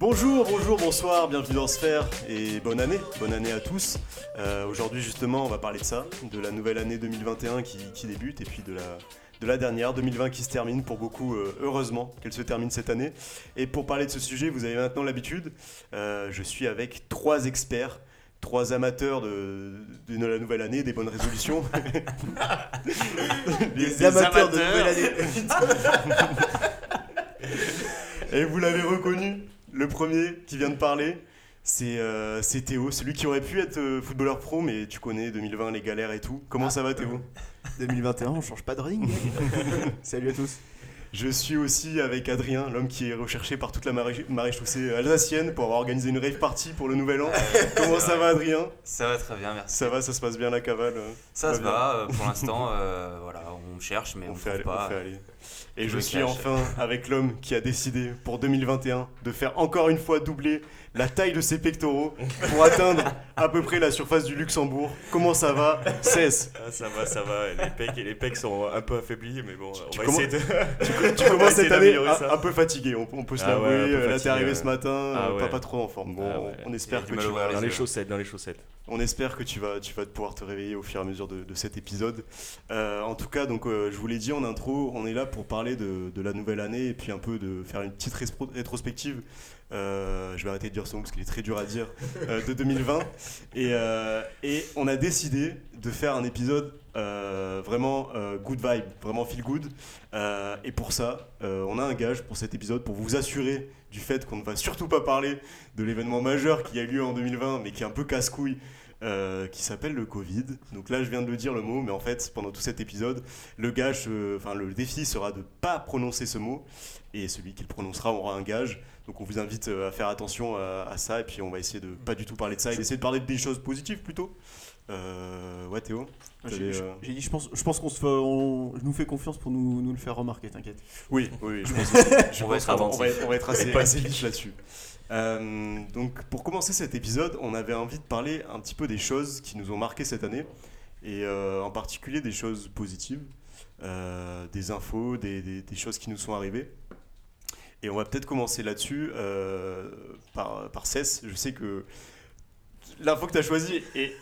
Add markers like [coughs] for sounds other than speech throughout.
Bonjour, bonjour, bonsoir, bienvenue dans Sphère et bonne année, bonne année à tous. Euh, Aujourd'hui justement on va parler de ça, de la nouvelle année 2021 qui, qui débute et puis de la, de la dernière, 2020 qui se termine pour beaucoup, euh, heureusement qu'elle se termine cette année. Et pour parler de ce sujet, vous avez maintenant l'habitude, euh, je suis avec trois experts. Trois amateurs de, de la nouvelle année, des bonnes résolutions. [laughs] Les amateurs de nouvelle année. [laughs] Et vous l'avez reconnu, le premier qui vient de parler, c'est euh, c'est Théo, celui qui aurait pu être euh, footballeur pro, mais tu connais 2020, les galères et tout. Comment ça va Théo? [laughs] 2021, on change pas de ring. [laughs] Salut à tous. Je suis aussi avec Adrien, l'homme qui est recherché par toute la marée- maréchaussée alsacienne pour avoir organisé une rave party pour le nouvel an. [laughs] Comment ça va Adrien? Ça va très bien, merci. Ça va, ça se passe bien la cavale euh, Ça va se va, euh, pour l'instant, euh, voilà, on cherche, mais on, on, ne fait aller, pas. on fait aller. Et Je suis cache. enfin avec l'homme qui a décidé pour 2021 de faire encore une fois doubler la taille de ses pectoraux pour atteindre à peu près la surface du Luxembourg. Comment ça va 16 Ah, ça va, ça va. Les pecs, les pecs sont un peu affaiblis, mais bon, on Tu va essayer de. Tu commences [laughs] cette année un, peu fatigué, on, on peut se Ah ouais, l'avouer. Euh, Là, t'es arrivé ouais. ce matin, Ah euh, pas, ouais. pas trop en forme. Bon, Ah ouais. on espère que tu vas, Dans les chaussettes, dans les chaussettes. On espère que tu vas, pouvoir te réveiller au fur et à mesure de, cet épisode. Euh, en tout cas, donc, euh, je vous l'ai dit en intro, on est là pour parler de, la nouvelle année et puis un peu de faire une petite rétro- rétrospective. euh, je vais arrêter de dire ce mot parce qu'il est très dur à dire de 2020 et, on a décidé de faire un épisode vraiment good vibe, vraiment feel good. Et pour ça, on a un gage pour cet épisode pour vous assurer du fait qu'on ne va surtout pas parler de l'événement majeur qui a eu lieu en 2020, mais qui est un peu casse-couille, euh, qui s'appelle le Covid. Donc là, je viens de le dire le mot, mais en fait, pendant tout cet épisode, le gage, euh, enfin le défi sera de pas prononcer ce mot, et celui qui le prononcera aura un gage. Donc on vous invite euh, à faire attention à, à ça, et puis on va essayer de pas du tout parler de ça, et d'essayer de parler des choses positives plutôt. Euh, ouais Théo J'ai T'avais, j'ai- euh, dit, je pense, je pense qu'on se fait, on nous fait confiance pour nous, nous le faire remarquer, t'inquiète. Oui, oui, oui, je pense, [laughs] aussi. Je On va être qu'on on va, attentif. on va être assez, assez vite là-dessus. Euh, donc, pour commencer cet épisode, on avait envie de parler un petit peu des choses qui nous ont marqué cette année, et euh, en particulier des choses positives, euh, des infos, des, choses qui nous sont arrivées. Et on va peut-être commencer là-dessus par, par Cess. Je sais que l'info que tu as choisie est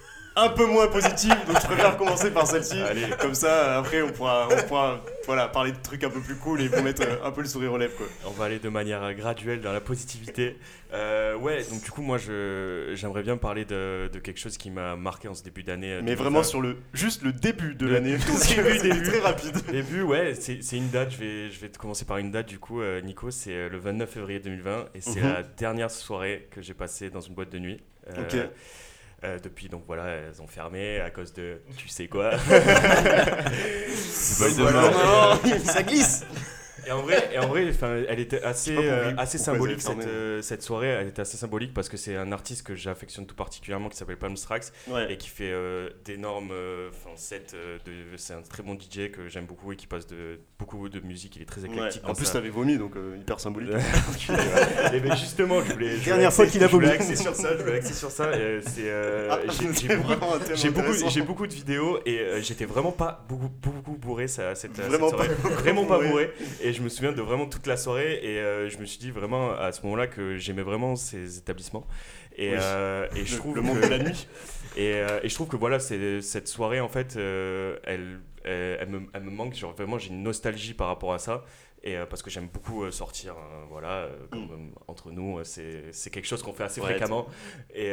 un peu moins positive, donc je préfère commencer par celle-ci. Allez. Comme ça, après, on pourra, on pourra voilà, parler de trucs un peu plus cool et vous mettre euh, un peu le sourire aux lèvres. Quoi. On va aller de manière euh, graduelle dans la positivité. Euh, ouais, donc du coup, moi, j'aimerais bien parler de, de quelque chose qui m'a marqué en ce début d'année. Mais 2020. vraiment sur le, juste le début de l'année. début, début. très rapide. Début, ouais, c'est une date. Je vais, je vais commencer par une date du coup, euh, Nico. C'est le 29 février 2020 et c'est Mhm. la dernière soirée que j'ai passée dans une boîte de nuit. Euh, Ok. Euh, depuis, donc voilà, elles ont fermé à cause de tu sais quoi. Boîte de Voilà. Ça glisse Et en vrai, et en vrai enfin, elle était assez, euh, assez symbolique cette, euh, cette soirée. Elle était assez symbolique parce que c'est un artiste que j'affectionne tout particulièrement qui s'appelle Palm Strax Ouais. et qui fait euh, d'énormes sets. de, c'est un très bon DJ que j'aime beaucoup et qui passe de beaucoup de musique. Il est très Ouais. éclectique. En plus, sa- t'avais vomi, donc hyper symbolique. [laughs] et [laughs] ben justement, je voulais. je voulais Dernière fois qu'il a je voulais vomi. axer sur ça. Je voulais axer sur ça. Ah, j'ai- beaucoup beaucoup, de vidéos et j'étais vraiment pas beaucoup, beaucoup bourré ça, cette, cette Vraiment soirée. pas vraiment pas bourré. bourré. Et je me souviens de vraiment toute la soirée et euh, je me suis dit vraiment à ce moment-là que j'aimais vraiment ces établissements. Et, Oui. euh, et je trouve le monde que- de la nuit. [laughs] et, euh, et je trouve que voilà, cette soirée, en fait, elle, elle, elle me, elle me manque. Genre, vraiment, j'ai une nostalgie par rapport à ça. Et parce que j'aime beaucoup sortir, hein, voilà, comme, Mm. entre nous, c'est, quelque chose qu'on fait assez Ouais, fréquemment. Et,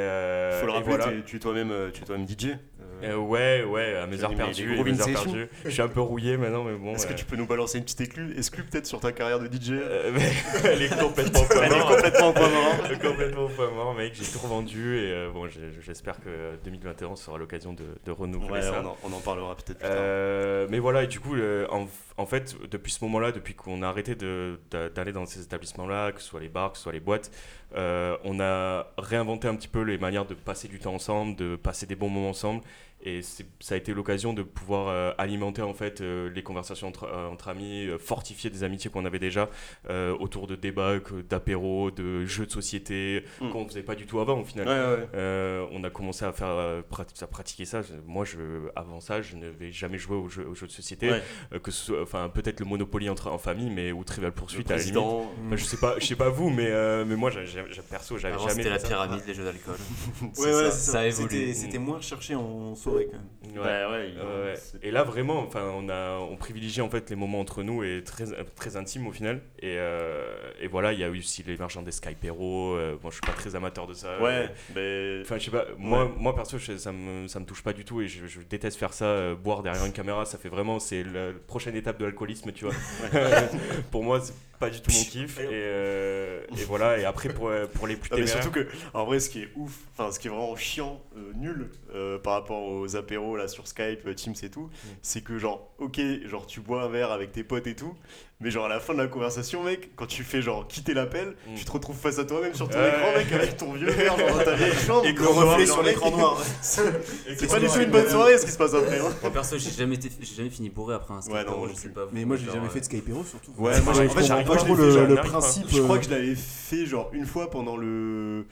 Faut le rappeler, voilà. tu es toi-même euh, tu es toi-même DJ. Euh, ouais, ouais, à mes heures perdues. mes heures perdues. Je suis un peu rouillé maintenant, mais bon. Est-ce que tu peux nous balancer une petite exclue, exclue peut-être sur ta carrière de DJ euh, [laughs] mais elle est complètement au [laughs] point Elle est mort. complètement au point mort. complètement au point mort, mec. J'ai tout revendu et euh, bon, j'espère que 2021 sera l'occasion de, de renouveler Ouais, ça. on en, on en parlera peut-être plus tard. Mais voilà, et du coup, en, en fait, depuis ce moment-là, depuis qu'on a arrêté d'aller dans ces établissements-là, que ce soit les bars, que ce soit les boîtes, on a réinventé un petit peu les manières de passer du temps ensemble, de passer des bons moments ensemble. Et ça a été l'occasion de pouvoir euh, alimenter en fait euh, les conversations entre, euh, entre amis, euh, fortifier des amitiés qu'on avait déjà euh, autour de débats, d'apéros, de jeux de société Mm. qu'on faisait pas du tout avant au final. Ouais, ouais. Euh, on a commencé à faire prat- à pratiquer ça. Moi, je, avant ça, je n'avais jamais joué aux jeux, aux jeux de société. Ouais. Euh, que ce soit, enfin, peut-être le Monopoly entre, en famille, mais ou Trivial Le Pursuit à la limite. président. Enfin, je sais pas, je sais pas vous, mais euh, mais moi, j'ai- j'ai- j'ai- perso, j'avais jamais. c'était la pyramide, les jeux d'alcool. Ouais, ça. ça ça. évolue. C'était- C'était moins recherché en soirée quand même. Ouais. Ouais, il- ouais. c'est- Et là vraiment, enfin, on a, on privilégie en fait les moments entre nous et très, très intimes au final. Et, euh, et voilà, il y a eu aussi l'émergence des Skypero. Euh, bon, je suis pas très amateur de ça. Ouais, mais. Enfin, je sais pas, moi, Ouais. moi perso, je- ça me, ça me touche pas du tout et je, je déteste faire ça, euh, boire derrière une caméra, ça fait vraiment, c'est la prochaine étape de l'alcoolisme, tu vois. [laughs] pour moi, c'est pas du tout mon kiff. Et, euh, et voilà, et après, pour, pour les plus [laughs] Non, mais surtout que, en vrai, ce qui est ouf, enfin, ce qui est vraiment chiant, euh, nul euh, par rapport aux apéros là sur Skype, euh, Teams et tout, c'est que, genre, ok, genre, tu bois un verre avec tes potes et tout, mais genre, à la fin de la conversation, mec, quand tu fais, genre, quitter l'appel, Mm. tu te retrouves face à toi-même sur ton Ouais. écran, mec, avec ton vieux verre, dans ta vieille [laughs] chambre. Et gros reflet sur l'écran noir. [laughs] C'est pas du tout une bonne soirée ce qui se passe après. hein. Moi perso, j'ai jamais, été- j'ai jamais fini bourré après un skate. Ouais, non, je sais pas. vous, Mais moi j'ai jamais euh, fait de Skypero surtout. Ouais, moi, j'arrive pas trop le, principe. Je crois euh, que je l'avais fait, genre, une fois pendant le,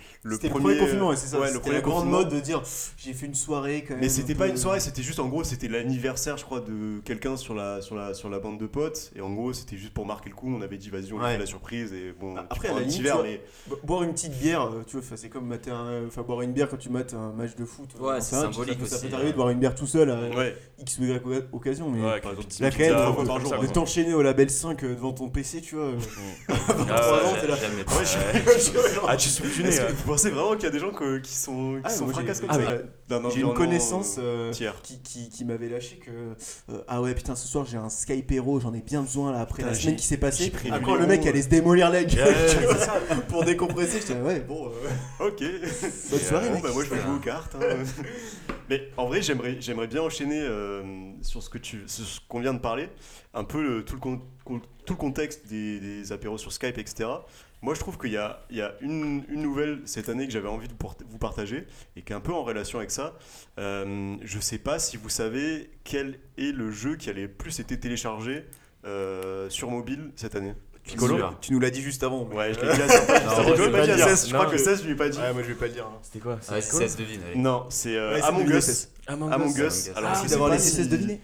premier. confinement, c'est ça. Ouais, le c'était premier la grande mode de dire j'ai fait une soirée quand même. Mais c'était pas une soirée, c'était juste en gros, c'était l'anniversaire, je crois, de quelqu'un sur la, sur, la, sur la bande de potes. Et en gros, c'était juste pour marquer le coup. On avait dit, vas-y, on lui Ouais. fait la surprise. Et bon, Bah, après, à la limite, mais. Bo- Boire une petite bière, euh, tu vois, c'est comme mater un, enfin, boire une bière quand tu mates un match de foot. Ouais, euh, c'est ça, symbolique Ça, ça peut t'arriver euh. de boire une bière tout seul Ouais, X ou Y occasion, mais Ouais, là, quand même, de- t'enchaîner au label 5 euh, devant ton PC, tu vois. euh, [laughs] Ah, Trois ans, ouais. t'es là. Ah, tu souffles du nez. Est-ce que hein. vous pensez vraiment qu'il y a des gens que- qui sont, qui Ah, sont moi, j'ai- fracassés comme ah, ça J'ai une connaissance euh, euh, qui, qui, qui m'avait lâché que euh, ah ouais putain ce soir j'ai un Skypero j'en ai bien besoin là après Putain, la semaine qui s'est passée après les le mec allait se démolir la gueule [laughs] pour décompresser j'étais ouais bon euh, [laughs] Ok. bonne soirée bah, moi je vais jouer aux cartes. hein. Mais en vrai, j'aimerais, j'aimerais bien enchaîner euh, sur ce que tu, ce qu'on vient de parler, un peu le- tout, le tout le contexte des, apéros sur Skype, etc. Moi, je trouve qu'il y a, il y a une, une nouvelle cette année que j'avais envie de vous partager et qui est un peu en relation avec ça. Euh, je sais pas si vous savez quel est le jeu qui a le plus été téléchargé euh, sur mobile cette année. Piccolo Sûr. tu nous l'as dit juste avant mais- Ouais, je l'ai dit à Santa, Non, je moi, l'ai dit à dire. 16, je crois que 16, je lui ai pas dit. ouais moi je vais pas le dire hein. C'était quoi Ouais, c'est 16 devine. allez. Non, c'est euh, Ouais, c'est Among Us. c'est- Among Among Us. Us. Among Us. Alors, Ah, sais d'avoir pas laissé si- 16 deviner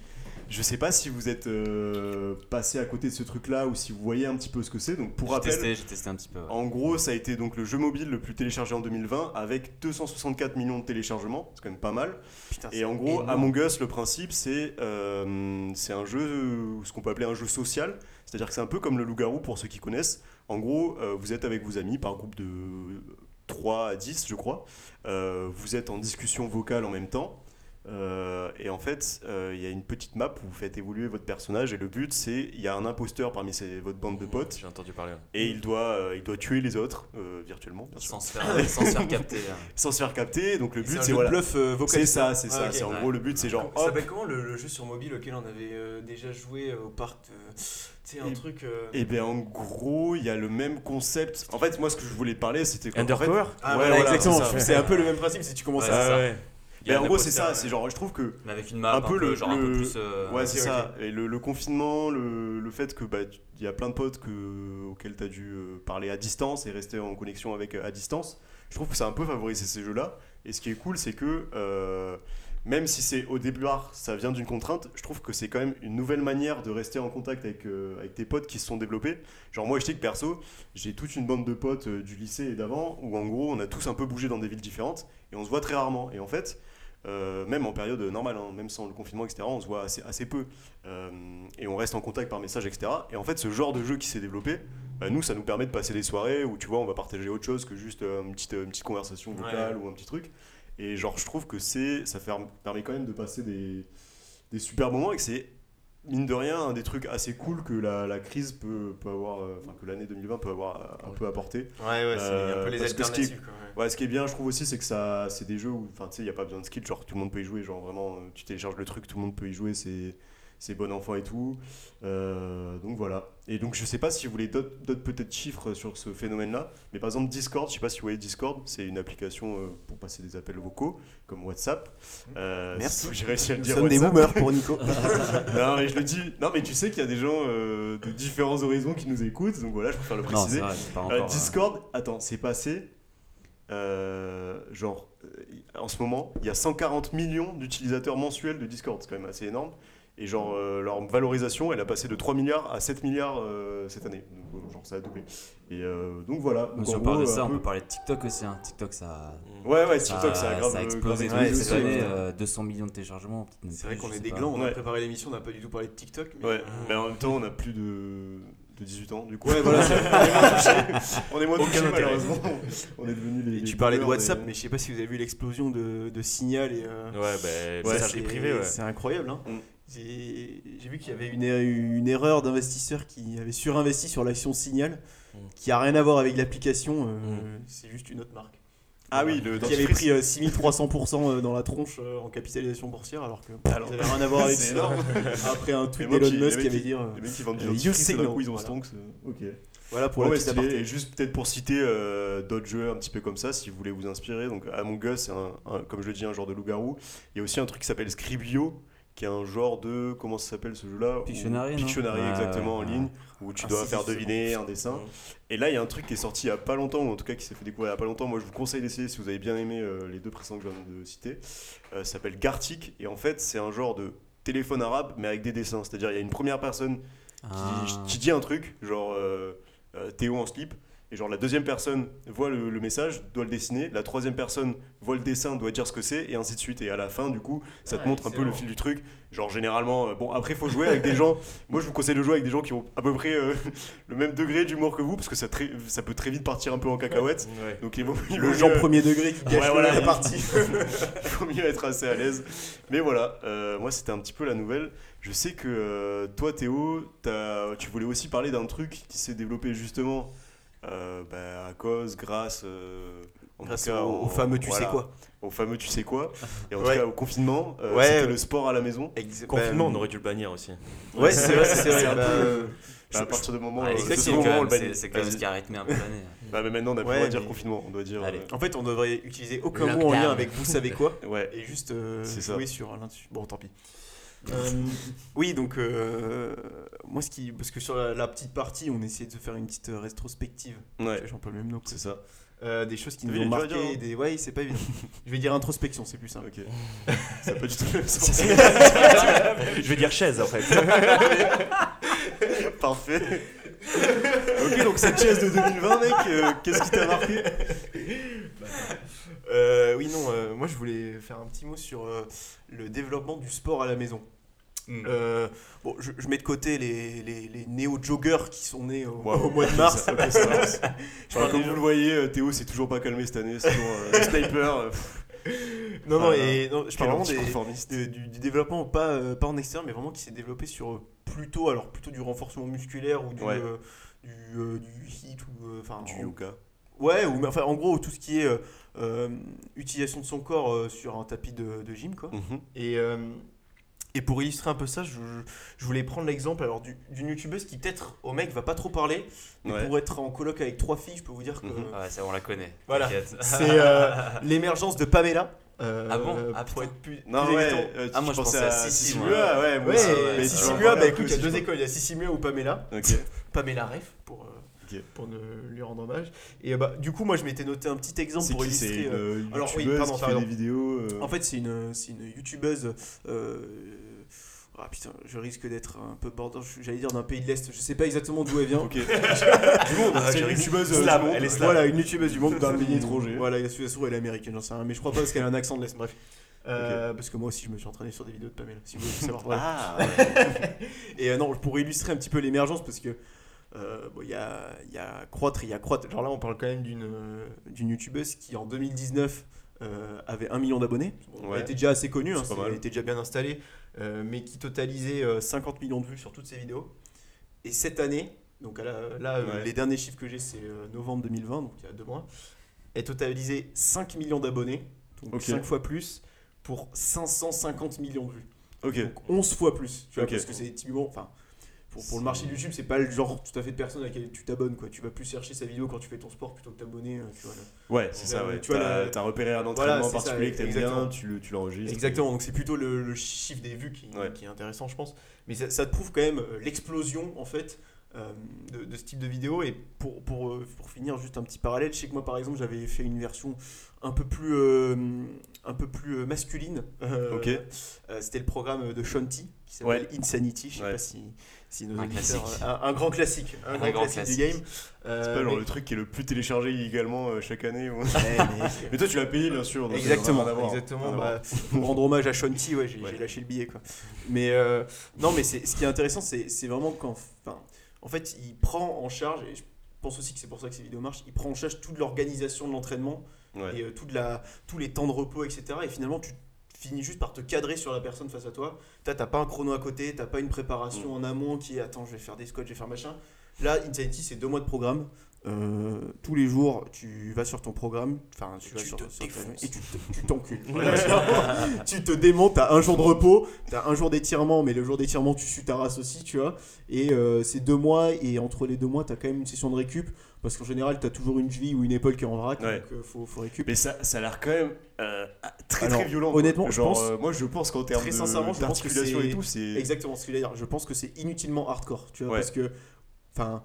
Je sais pas si vous êtes euh, passé à côté de ce truc-là ou si vous voyez un petit peu ce que c'est. Donc pour J'ai rappel, testé, j'ai testé un petit peu. ouais. en gros, ça a été donc le jeu mobile le plus téléchargé en 2020 avec 264 millions de téléchargements. C'est quand même pas mal. putain Et en gros, Among Us, le principe, c'est euh, c'est un jeu, euh, ce qu'on peut appeler un jeu social. C'est-à-dire que c'est un peu comme le loup-garou pour ceux qui connaissent. En gros, euh, vous êtes avec vos amis par groupe de 3 à 10, je crois. Euh, vous êtes en discussion vocale en même temps. Euh, et en fait, euh, il y a une petite map où vous faites évoluer votre personnage. Et le but, c'est il y a un imposteur parmi votre bande de potes. J'ai entendu parler. Et il doit, euh, il doit tuer les autres, euh, virtuellement, bien sûr. Sans se faire, sans se faire capter. hein. [laughs] Sans se faire capter. Donc le c'est but, c'est voilà. bluff euh, vocal C'est ça, c'est Ah, ça. ok. c'est en Ouais. gros, le but, c'est genre. ça s'appelle comment le, le jeu sur mobile auquel on avait euh, déjà joué euh, au parc de- Tu sais, un Et- truc. euh, Et bien en gros, il y a le même concept. En fait, moi ce que je voulais te parler, c'était Undercover fait, Ah, Ouais, voilà, exactement. c'est. C'est un peu le même principe si tu commences Ouais, à. Mais en un gros, c'est ça. ouais. C'est genre, je trouve que Avec une map Un peu le- genre un peu le- plus. euh, ouais, c'est ça. Et le, le confinement, le, le fait que bah, y a plein de potes que, auxquels tu as dû euh, parler à distance et rester en connexion avec euh, à distance. Je trouve que ça a un peu favorisé ces jeux-là. Et ce qui est cool, c'est que euh, même si c'est au départ, ça vient d'une contrainte, je trouve que c'est quand même une nouvelle manière de rester en contact avec, euh, avec tes potes qui se sont développés. Genre moi, je sais que perso, j'ai toute une bande de potes euh, du lycée et d'avant où en gros, on a tous un peu bougé dans des villes différentes et on se voit très rarement. Et en fait, euh, même en période normale, hein, même sans le confinement, etc., on se voit assez, assez peu. Euh, et on reste en contact par message, etc. Et en fait, ce genre de jeu qui s'est développé, bah, nous, ça nous permet de passer des soirées où, tu vois, on va partager autre chose que juste euh, une, petite, une petite conversation vocale ou un petit truc. Et genre, je trouve que c'est, ça permet quand même de passer des, des super moments et que c'est, mine de rien, un des trucs assez cool que la, la crise peut, peut avoir, euh, enfin, que l'année 2020 peut avoir euh, un peu apporté. Ouais, ouais, c'est Euh, un peu les parce que ce qui est- alternatives. quoi, ouais. Ouais, ce qui est bien, je trouve aussi, c'est que ça, c'est des jeux où, enfin, tu sais, il n'y a pas besoin de skill, genre tout le monde peut y jouer, genre vraiment, euh, tu télécharges le truc, tout le monde peut y jouer, c'est, c'est bon enfant et tout. Euh, donc voilà. Et donc je sais pas si vous voulez d'autres peut-être chiffres sur ce phénomène-là, mais par exemple Discord, je sais pas si vous voyez Discord, c'est une application euh, pour passer des appels vocaux comme WhatsApp. Euh, Merci. [laughs] J'ai réussi à le Nous dire. des boomers pour Nico. [laughs] non mais je le dis. Non mais tu sais qu'il y a des gens de différents horizons qui nous écoutent, donc voilà, je préfère le préciser. c'est vrai, c'est pas encore. Discord, attends, c'est passé. genre, en ce moment, il y a 140 millions d'utilisateurs mensuels de Discord, c'est quand même assez énorme. Et genre, euh, leur valorisation, elle a passé de 3 milliards à 7 milliards euh, cette année. Donc, euh, genre, ça a doublé. Et euh, donc voilà. Donc, Si on parle de ça, on peu- peut parler de TikTok aussi. hein. TikTok, ça, Ouais, ouais, TikTok, ça, a grave. ça a explosé grave Ouais, toute c'est cette ça. année. euh, 200 millions de téléchargements. C'est vrai qu'on est des glands, on a préparé l'émission, on n'a pas du tout parlé de TikTok. Mais Ouais, euh, mais en même temps, on a plus de, de 18 ans, du coup. Ouais, voilà, [laughs] on est moins touchés. On est moins Aucun touchés, intérêt. malheureusement. On est devenus les. Et tu parlais de WhatsApp, et- mais je sais pas si vous avez vu l'explosion de, de Signal et. euh, Ouais, bah, Ouais, messagerie c'est- privée, ouais. C'est incroyable. Hein. Mm. J'ai j'ai vu qu'il y avait une, une erreur d'investisseur qui avait surinvesti sur l'action Signal, Mm. qui a rien à voir avec l'application. euh, Mm. C'est juste une autre marque. Ah oui, le qui avait pris euh, 6300% dans la tronche euh, en capitalisation boursière, alors que Alors, ça avait rien à voir avec [laughs] ça. énorme. Après un Et tweet d'Elon qui- Musk qui avait dit. euh, Les mecs qui vendent du Euh, coup, ils ont voilà. Stonks. euh, Ok. Voilà pour Ouais, la ouais, petite. Et juste peut-être pour citer euh, d'autres jeux un petit peu comme ça, si vous voulez vous inspirer. Donc Among Us, c'est un, un- comme je le dis, un genre de loup-garou. Il y a aussi un truc qui s'appelle Scribio, qui est un genre de comment ça s'appelle ce jeu-là Où- Pictionary, Ouais, exactement ouais, en ouais. ligne, où tu Ah, dois faire deviner un dessin. Et là, il y a un truc qui est sorti il y a pas longtemps, ou en tout cas qui s'est fait découvrir il y a pas longtemps. Moi, je vous conseille d'essayer si vous avez bien aimé euh, les deux précédents que je viens de citer. Euh, ça s'appelle Gartic, et en fait, c'est un genre de téléphone arabe, mais avec des dessins. C'est-à-dire, il y a une première personne qui, Ah. qui dit un truc, genre euh, Théo en slip, et genre la deuxième personne voit le, le message, doit le dessiner, la troisième personne voit le dessin, doit dire ce que c'est, et ainsi de suite. Et à la fin, du coup, ça te montre un peu le fil du truc. Genre généralement, euh, bon après faut jouer avec des gens. [laughs] Moi je vous conseille de jouer avec des gens qui ont à peu près euh, [laughs] le même degré d'humour que vous, parce que ça, très- ça peut très vite partir un peu en cacahuète. Ouais. Donc il vaut, il Le vaut genre mieux- premier degré qui gâche Ouais, voilà, la [laughs] il- partie. il faut mieux être assez à l'aise. Mais voilà, euh, moi c'était un petit peu la nouvelle. Je sais que euh, toi Théo, t'as- tu voulais aussi parler d'un truc qui s'est développé justement euh, bah, à cause, grâce, euh, en Grâce tout cas, au, fameux tu voilà, sais quoi. Au fameux tu sais quoi. Et en Ouais. tout cas au confinement, euh, Ouais. c'était le sport à la maison. Confinement, on Ben, aurait dû le bannir aussi. Ouais, c'est vrai, c'est vrai. Bah, euh, Bah, à partir du moment, euh, c'est moment, on c'est- quand même ce qui a rythmé un peu [laughs] l'année. Bah, mais maintenant on n'a plus Ouais, le droit de dire confinement, on doit dire. Allez. euh, En fait, on devrait utiliser aucun mot en lien avec vous savez quoi ouais. et juste jouer sur l'un dessus. Bon, tant pis. Euh, oui, donc euh, moi, ce qui, parce que sur la, la petite partie, on essayait de se faire une petite euh, rétrospective. Ouais, J'ai un peu le même nom. c'est ça. Euh, des choses qui nous ont dire, marqué. hein Des... Ouais, c'est pas évident. [laughs] Je vais dire introspection, c'est plus simple. Ok. [laughs] ça pas du tout le même sens. [laughs] Je vais dire chaise en fait. Parfait. ok, donc cette chaise de 2020, mec, qu'est-ce qui t'a marqué? Euh, oui, non, euh, moi je voulais faire un petit mot sur euh, le développement du sport à la maison. Hmm. Bon, je, je mets de côté les, les, les néo-joggers qui sont nés au, mois de [laughs] mars. Ça. [laughs] Je Enfin, parle comme vous le voyez, Théo s'est toujours pas calmé cette année. Euh, le sniper. [laughs] Non, non, Ah, et non, je parle vraiment des, anticonformiste. de- du, du développement, pas, pas en externe, mais vraiment qui s'est développé sur plutôt, alors plutôt du renforcement musculaire ou du, Ouais. du, du hit ou enfin Du en- yoga. Ouais, ou mais enfin en gros tout ce qui est utilisation de son corps euh, sur un tapis de, de gym quoi. Mhm. Et, euh, et pour illustrer un peu ça, je, je voulais prendre l'exemple alors du- d'une youtubeuse qui peut-être au mec va pas trop parler, mais Ouais. pour être en coloc avec trois filles, je peux vous dire que Mhm. Ouais, ça, on la connaît. Voilà. [laughs] c'est euh, [laughs] l'émergence de Pamela. euh, Ah bon? Ah, pour putain. être plus, Non, plus ouais. euh, Ah, tu moi, je pensais pensais à à Sissi. Mua, ouais, Ouais, ouais, Sissi en Mua, bah écoute, il y a deux écoles, il y a Sissi Mua ou Pamela. crois. Ok. Pamela Ref pour, pour ne lui rendre hommage. Et bah, du coup, moi je m'étais noté un petit exemple pour qui illustrer. euh, euh, alors, oui, pardon, qui fait des vidéos. euh, En fait, c'est une, c'est une youtubeuse. euh, ah putain, je risque d'être un peu border. J'allais dire d'un pays de l'Est. Je sais pas exactement d'où elle vient. Ok. [laughs] du monde, Ah, c'est j'ai une youtubeuse euh, monde. elle est. Voilà, une youtubeuse du monde d'un Pays étranger. Voilà, la Suisse elle est américaine, j'en sais rien. Mais je crois pas parce qu'elle a un accent de l'Est. Bref. Euh, Parce que moi aussi, je me suis entraîné sur des vidéos de Pamela. Si vous voulez savoir. Ah, [laughs] ouais. Et euh, non, pour illustrer un petit peu l'émergence, parce que euh, bon, il y, a, y a croître, il y a croître. Genre là, on parle quand même d'une euh, d'une youtubeuse qui en 2019 euh, avait 1 million d'abonnés. Ouais. Elle était déjà assez connue, hein, elle était déjà bien installée, euh, mais qui totalisait euh, 50 millions de vues sur toutes ses vidéos. Et cette année, donc là, Ouais. les derniers chiffres que j'ai, c'est novembre 2020, donc il y a deux mois, elle totalisait 5 millions d'abonnés, donc Ok. 5 fois plus, pour 550 millions de vues. Donc 11 fois plus. Tu vois, parce que c'est typiquement. Enfin, pour, pour le marché de YouTube, c'est pas le genre tout à fait de personne à laquelle tu t'abonnes. quoi. Tu vas plus chercher sa vidéo quand tu fais ton sport plutôt que t'abonner. euh, Tu vois, là. Ouais, c'est ça, Euh, ouais. tu t'as repéré un Voilà, entraînement ça, particulier que t'aimes bien, tu tu l'enregistres. Exactement, donc c'est plutôt le, le chiffre des vues qui, Ouais. qui est intéressant, je pense. Mais ça, ça te prouve quand même euh, l'explosion, en fait, euh, de, de ce type de vidéo. Et pour, pour, pour finir, juste un petit parallèle, je sais que moi, par exemple, j'avais fait une version un peu plus, euh, un peu plus masculine. Euh, Ok. C'était le programme de Shanti, qui s'appelle Insanity. Je sais pas si, si nos Un auditeurs- classique. Un, un grand classique. Un, Un grand, grand classique, du game. Euh, C'est pas genre mais- le truc qui est le plus téléchargé illégalement euh, chaque année. Ouais, mais- [laughs] Mais toi, tu l'as payé, bien sûr. Exactement, exactement. À voir. Bah, pour rendre hommage à Shanti, ouais, j'ai Ouais. lâché le billet quoi. Mais euh, non, mais c'est ce qui est intéressant, c'est c'est vraiment quand, enfin, en fait, il prend en charge et je pense aussi que c'est pour ça que ces vidéos marchent. Il prend en charge toute l'organisation de l'entraînement Ouais. et euh, toute la, tous les temps de repos, etc. Et finalement, tu finis juste par te cadrer sur la personne face à toi. T'as pas un chrono à côté, t'as pas une préparation en amont qui est attends, je vais faire des squats, je vais faire machin. Là, Insanity, c'est deux mois de programme. Euh, tous les jours, tu vas sur ton programme, enfin, tu vas tu sur, te sur ta- et tu te- tu t'encules. [laughs] [laughs] Tu te démontes, t'as un jour de repos, t'as un jour d'étirement, mais le jour d'étirement, tu sues ta race aussi, tu vois. Et euh, c'est deux mois, et entre les deux mois, t'as quand même une session de récup, parce qu'en général, t'as toujours une cheville ou une épaule qui est en vrac, Ouais. donc euh, faut, faut récup. Mais ça, ça a l'air quand même euh, très Alors, très violent. honnêtement, quoi. je pense- euh, moi je pense qu'en termes Très de- sincèrement, je pense que et tout, c'est. Exactement ce que je. Je pense que c'est inutilement hardcore, tu vois, Ouais. parce que, enfin,